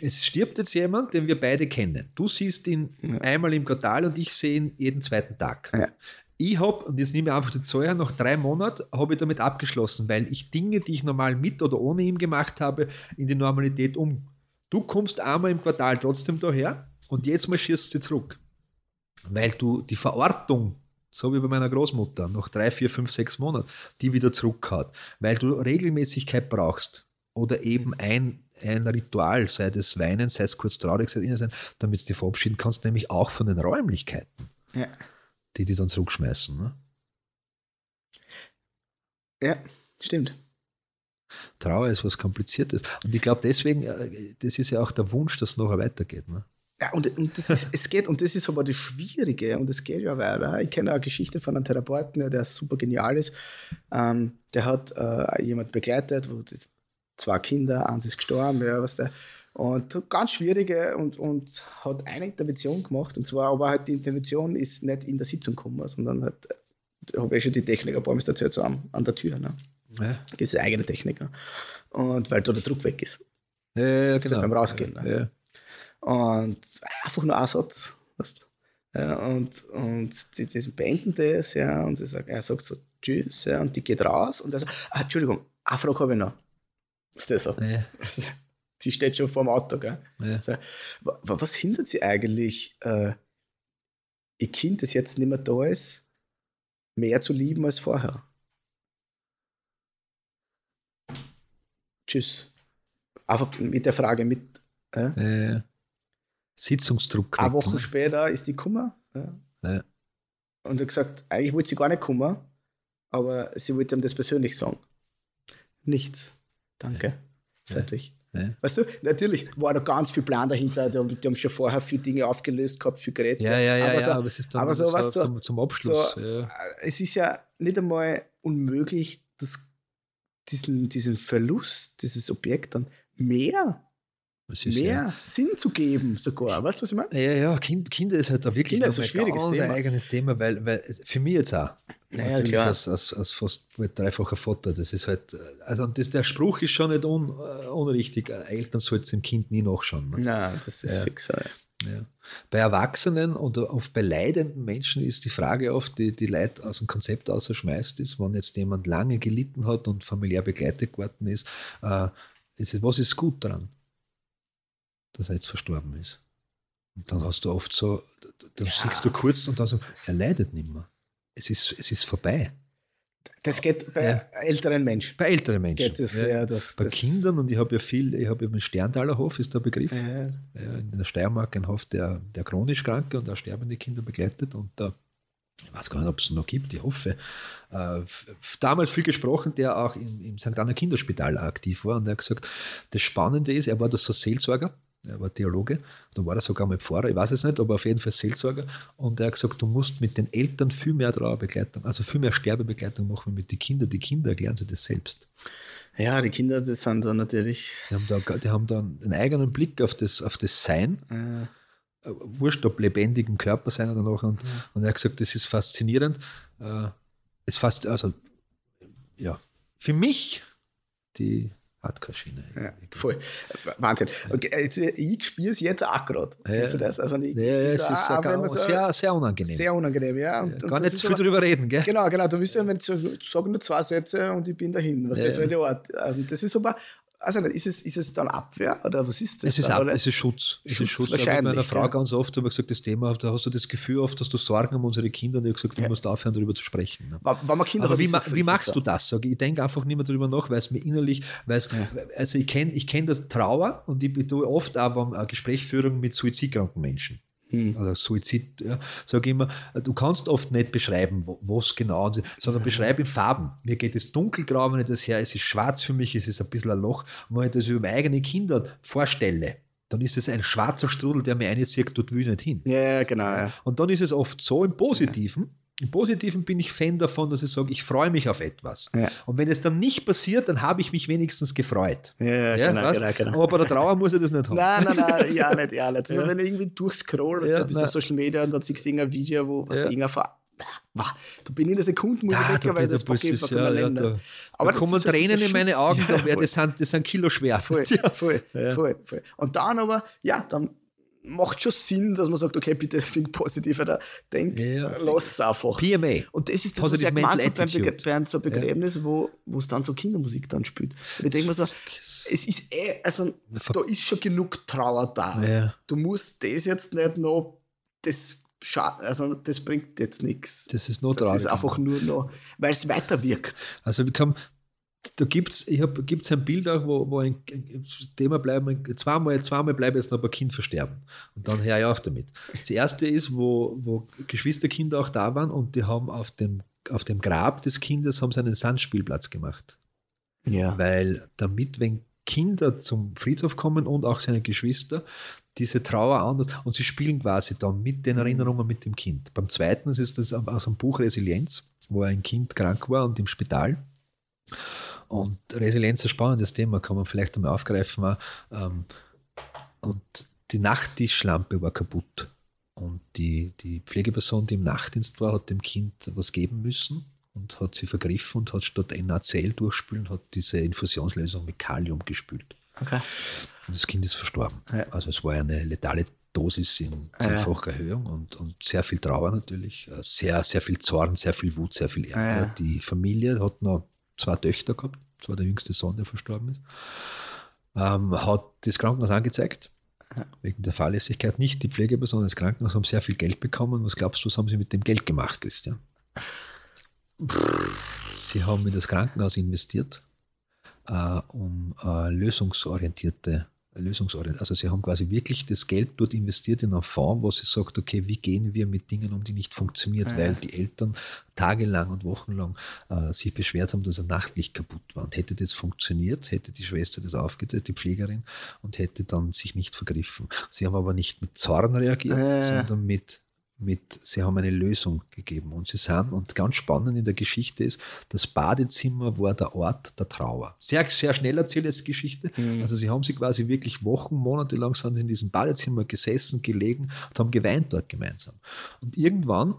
es stirbt jetzt jemand, den wir beide kennen. Du siehst ihn einmal im Quartal und ich sehe ihn jeden zweiten Tag. Ja. Ich habe, und jetzt nehme ich einfach die Zahl her, nach drei Monaten habe ich damit abgeschlossen, weil ich Dinge, die ich normal mit oder ohne ihn gemacht habe, in die Normalität um. Du kommst einmal im Quartal trotzdem daher und jetzt marschierst du zurück. Weil du die Verortung, so wie bei meiner Großmutter, nach drei, vier, fünf, sechs Monaten, die wieder zurückhaut. Weil du Regelmäßigkeit brauchst oder eben ein, ein Ritual, sei das Weinen, sei es kurz traurig, sei es sein, damit du dich verabschieden kannst, nämlich auch von den Räumlichkeiten, Ja. die die dann zurückschmeißen. Ne? ja, stimmt. Trauer ist was Kompliziertes. Und ich glaube, deswegen, äh, das ist ja auch der Wunsch, dass es nachher weitergeht. Ne? Ja, und, und das ist, es geht, und das ist aber das Schwierige, und es geht ja weiter. Ich kenne eine Geschichte von einem Therapeuten, der super genial ist. Ähm, der hat äh, jemand begleitet, wo zwei Kinder, eins ist gestorben, ja, was der. Und ganz schwierige und, und hat eine Intervention gemacht, und zwar aber halt die Intervention ist nicht in der Sitzung gekommen, sondern halt, da habe ich schon die Technik ein paar Mal erzählt, so an, an der Tür. Ne? Ja, Das ist eigene Technik. Ne? Und weil da der Druck weg ist. ja, ja ist ja beim Rausgehen, ne? Ja. Und einfach nur ein Satz. Weißt? Ja, und und die, die beenden das, ja, und sie sagt, er sagt so Tschüss, ja, und die geht raus und er sagt, ah, Entschuldigung, eine Frage habe ich noch. Ist das so? Ja, Sie steht schon vor dem Auto, gell? ja. So, wa- wa- was hindert sie eigentlich, äh, ihr Kind, das jetzt nicht mehr da ist, mehr zu lieben als vorher? Tschüss. Einfach mit der Frage mit. Äh? Äh, Sitzungsdruck. Eine Woche ne? später ist die gekommen. Ja. Ja. Und er hat gesagt, eigentlich wollte sie gar nicht kommen, aber sie wollte ihm das persönlich sagen. Nichts. Danke. Fertig. Ja. Weißt du, natürlich war da ganz viel Plan dahinter. Die haben, die haben schon vorher viele Dinge aufgelöst gehabt, viel geredet. Ja, ja, ja, aber ja, so, aber es ist dann aber so, so, weißt du, zum, zum Abschluss. so, ja. äh, es ist ja nicht einmal unmöglich, dass diesen, diesen Verlust dieses Objekt dann mehr, mehr ja, Sinn zu geben, sogar. Weißt du, was ich meine? ja, ja, kind, Kinder ist halt da wirklich Kinder ist ein schwieriges ganz Thema. eigenes Thema, weil, weil für mich jetzt auch. Naja, klar. Als, als, als fast dreifacher Vater. Das ist halt, also das, der Spruch ist schon nicht un, äh, unrichtig. Eltern sollten es dem Kind nie nachschauen. Ne? Nein, das ist Ja. fix. Ja. Ja. Bei Erwachsenen und oft bei leidenden Menschen ist die Frage oft, die die Leute aus dem Konzept rausschmeißt, ist, wenn jetzt jemand lange gelitten hat und familiär begleitet geworden ist, äh, ist was ist gut daran, dass er jetzt verstorben ist? Und dann hast du oft so, dann siehst du kurz und dann so, er leidet nicht mehr. Es ist, es ist vorbei. Das geht bei Ja. älteren Menschen. Bei älteren Menschen. Geht es, ja, das- bei das- Kindern, und ich habe ja viel, ich habe ja den Sterntaler Hof, ist der Begriff. Ja. ja, in der Steiermark ein Hof, der, der chronisch Kranke und auch sterbende Kinder begleitet. Und da, ich weiß gar nicht, ob es noch gibt, ich hoffe. Äh, damals viel gesprochen, der auch im, im St. Anna Kinderspital aktiv war. Und er hat gesagt, das Spannende ist, er war das so Seelsorger, er war Theologe, da war er sogar mal Pfarrer, ich weiß es nicht, aber auf jeden Fall Seelsorger. Und er hat gesagt, du musst mit den Eltern viel mehr Trauerbegleitung, also viel mehr Sterbebegleitung machen wie mit den Kindern. Die Kinder erklären sich das selbst. ja, die Kinder, das sind dann natürlich. Die haben da, die haben da einen eigenen Blick auf das, auf das Sein Äh, äh, wurscht, ob lebendig im Körper sein oder noch. Und, und er hat gesagt, das ist faszinierend. Äh, es fast, also, ja, für mich die Hardcore-Schiene. ja, voll. Wahnsinn. Okay, jetzt, ich spiele es jetzt auch gerade. Kennst du das? Also, ich, Ja, ja, es da- ist auch wenn so- sehr, sehr unangenehm. sehr unangenehm, ja. Und, und Gar nicht ist viel drüber reden, gell? Genau, genau. Du willst ja, wenn ich sage nur zwei Sätze und ich bin dahin. Was Ja, das ja. die Art. Also das ist aber, also ist es, ist es dann Abwehr oder was ist das? Es ist, ab, es ist Schutz. Es Schutz ist Schutz. Ich habe mit wahrscheinlich, meiner Frau ja. ganz oft habe ich gesagt, das Thema, da hast du das Gefühl oft, dass du Sorgen um unsere Kinder und ich habe gesagt, du musst aufhören, darüber zu sprechen. Ne? Wenn man Kinder Aber wie, ma es- wie es machst so. du das? Sag ich, ich denke einfach nicht mehr darüber nach, weil es mir innerlich, weil es, also ich kenne ich kenn das Trauer und ich tue oft aber eine Gesprächsführung mit suizidkranken Menschen. Hm. Oder Suizid, ja, sage ich immer, du kannst oft nicht beschreiben, wo- was genau, sondern beschreib in Farben. Mir geht es dunkelgrau, wenn ich das her, es ist schwarz für mich, es ist ein bisschen ein Loch. Und wenn ich das über meine eigenen Kinder vorstelle, dann ist es ein schwarzer Strudel, der mir einzieht, dort will ich nicht hin. Ja, ja, genau. Ja. Und dann ist es oft so im Positiven. Im Positiven bin ich Fan davon, dass ich sage, ich freue mich auf etwas. Ja. Und wenn es dann nicht passiert, dann habe ich mich wenigstens gefreut. Ja, ja, genau, genau, genau. Aber bei der Trauer muss ich das nicht haben. Nein, nein, nein, ja nicht, ja nicht. Also, wenn du irgendwie durchscrollst, Ja, du bist nein. auf Social Media und dann siehst du irgendein Video, wo was Ja. irgendein du bin in einer Sekunde, muss ich Ja, weg, da, weil da, das da, Paket ist, ja, ja, Länder. da, Aber da kommen so Tränen dieser in meine. Augen, Ja, da wär, das, sind, das sind Kilo schwer. Voll, voll, voll, voll. Und dann aber, ja, dann macht schon Sinn, dass man sagt, okay, bitte think positiver, da denk, Ja. lass es einfach. PMA. Und das ist das, was Positive ich gemeint habe beim, so Begräbnis, wo wo es dann so Kindermusik dann spielt. Und ich denke mir so, es ist eh, also da ist schon genug Trauer da. Ja. Du musst das jetzt nicht noch, das, also das bringt jetzt nichts. Das ist noch Das traurig. ist einfach nur noch, weil es weiter wirkt. Also wir kann, da gibt es gibt's ein Bild auch, wo, wo ein, Thema bleiben, zweimal, zweimal bleibe jetzt noch ein Kind versterben. Und dann höre ich auf damit. Das erste ist, wo, wo Geschwisterkinder auch da waren und die haben auf dem, auf dem Grab des Kindes haben sie einen Sandspielplatz gemacht. Ja. Weil damit, wenn Kinder zum Friedhof kommen und auch seine Geschwister, diese Trauer anders und sie spielen quasi dann mit den Erinnerungen mit dem Kind. Beim zweiten ist das aus einem Buch Resilienz, wo ein Kind krank war und im Spital. Und Resilienz ist ein spannendes Thema, kann man vielleicht einmal aufgreifen. auch. Ähm, Und die Nachttischlampe war kaputt. Und die, die Pflegeperson, die im Nachtdienst war, hat dem Kind was geben müssen und hat sie vergriffen und hat statt NaCl durchspülen, hat diese Infusionslösung mit Kalium gespült. Okay. Und das Kind ist verstorben. Ja. Also es war eine letale Dosis in Ja, ja. zehnfacher Erhöhung und, und sehr viel Trauer natürlich, äh, sehr, sehr viel Zorn, sehr viel Wut, sehr viel Ärger. Ja. Die Familie hat noch zwei Töchter gehabt, das war der jüngste Sohn, der verstorben ist, ähm, hat das Krankenhaus angezeigt, wegen der Fahrlässigkeit. Nicht die Pflegepersonen des Krankenhauses haben sehr viel Geld bekommen. Was glaubst du, was haben sie mit dem Geld gemacht, Christian? Sie haben in das Krankenhaus investiert, äh, um äh, lösungsorientierte, lösungsorientiert, also sie haben quasi wirklich das Geld dort investiert in einen Fonds, wo sie sagt, okay, wie gehen wir mit Dingen um, die nicht funktioniert, Ja. weil die Eltern tagelang und wochenlang äh, sich beschwert haben, dass ein Nachtlicht kaputt war. Und hätte das funktioniert, hätte die Schwester das aufgedreht, die Pflegerin, und hätte dann sich nicht vergriffen. Sie haben aber nicht mit Zorn reagiert, Ja. sondern mit mit, sie haben eine Lösung gegeben. Und sie sind, und ganz spannend in der Geschichte ist, das Badezimmer war der Ort der Trauer. Sehr, sehr schnell erzählt die Geschichte. Mhm. Also sie haben sie quasi wirklich Wochen, Monate lang sind in diesem Badezimmer gesessen, gelegen und haben geweint dort gemeinsam. Und irgendwann,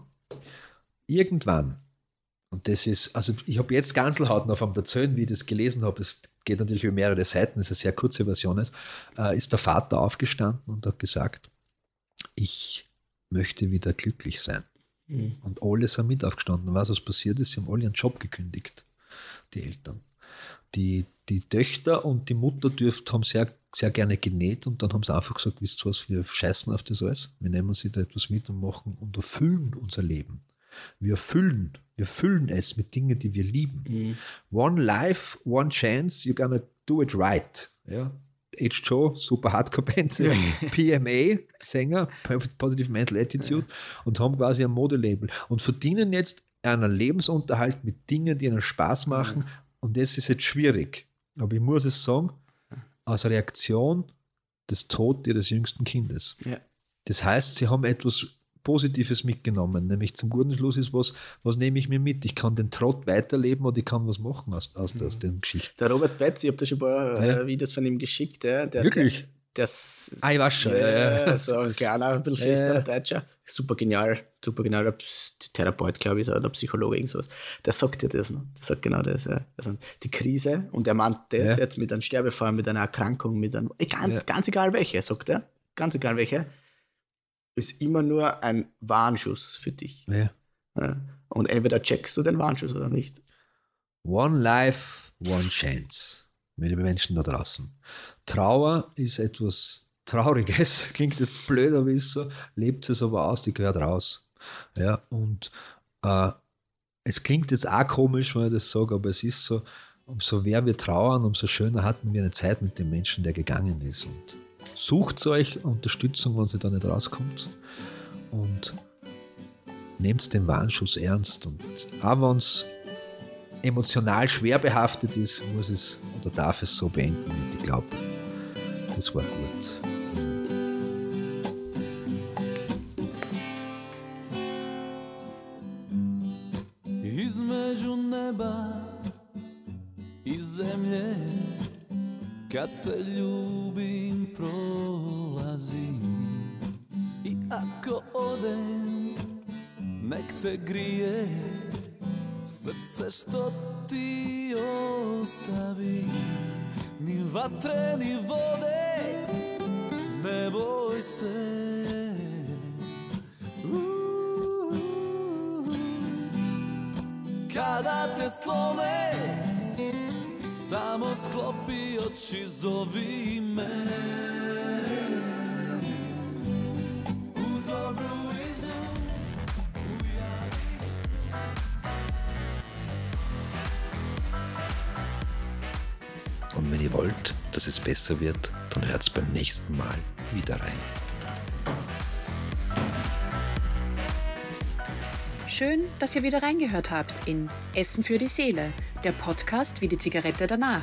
irgendwann, und das ist, also ich habe jetzt Ganzelhaut noch am Erzählen, wie ich das gelesen habe, es geht natürlich über mehrere Seiten, es ist eine sehr kurze Version, ist, äh, ist der Vater aufgestanden und hat gesagt, ich möchte wieder glücklich sein. Mhm. Und alle sind mit aufgestanden. Was was passiert ist? Sie haben alle ihren Job gekündigt, die Eltern. Die, die Töchter und die Mutter dürft, haben sehr, sehr gerne genäht und dann haben sie einfach gesagt, wisst ihr was, wir scheißen auf das alles. Wir nehmen sie da etwas mit und machen und erfüllen unser Leben. Wir füllen, wir füllen es mit Dingen, die wir lieben. One life, one chance, you're gonna do it right. Ja? H. Joe, super Hardcore-Band, PMA, Sänger, Positive Mental Attitude und haben quasi ein Modelabel und verdienen jetzt einen Lebensunterhalt mit Dingen, die ihnen Spaß machen und das ist jetzt schwierig. Aber ich muss es sagen, als Reaktion des Tod ihres jüngsten Kindes. Das heißt, sie haben etwas Positives mitgenommen, nämlich zum guten Schluss ist was, was nehme ich mir mit? Ich kann den Trott weiterleben und ich kann was machen aus, aus, aus den Geschichten. Der Robert Betz, ich habe da schon ein paar Ja. äh, Videos von ihm geschickt. Ja. Der, Wirklich? Der, das, Ah, ich weiß schon, ja, ja. So ein kleiner, ein bisschen Ja, fester ja. Deutscher. Super genial, super genialer Therapeut, glaube ich, oder Psychologe, irgend sowas. Der sagt ja das, ne? Der sagt genau das. Ja. Also die Krise, und er meint das Ja. jetzt mit einem Sterbefall, mit einer Erkrankung, mit einem, egal, Ja. ganz egal welche, sagt er, ganz egal welche, ist immer nur ein Warnschuss für dich. Ja. Ja. Und entweder checkst du den Warnschuss oder nicht. One life, one chance. Liebe Menschen da draußen. Trauer ist etwas Trauriges. Klingt jetzt blöd, aber ist so. Lebt es aber aus, die gehört raus. Ja, und äh, es klingt jetzt auch komisch, wenn ich das sage, aber es ist so, umso mehr wir trauern, umso schöner hatten wir eine Zeit mit dem Menschen, der gegangen ist. Und sucht euch Unterstützung, wenn sie da nicht rauskommt. Und nehmt den Warnschuss ernst. Und auch wenn es emotional schwer behaftet ist, muss es oder darf es so beenden. Und ich glaube, das war gut. Sklopi oči, zovi me U dobru i zlu u jadu Und wenn ihr wollt, dass es besser wird, dann hört's beim nächsten Mal wieder rein. Schön, dass ihr wieder reingehört habt in Essen für die Seele, der Podcast wie die Zigarette danach.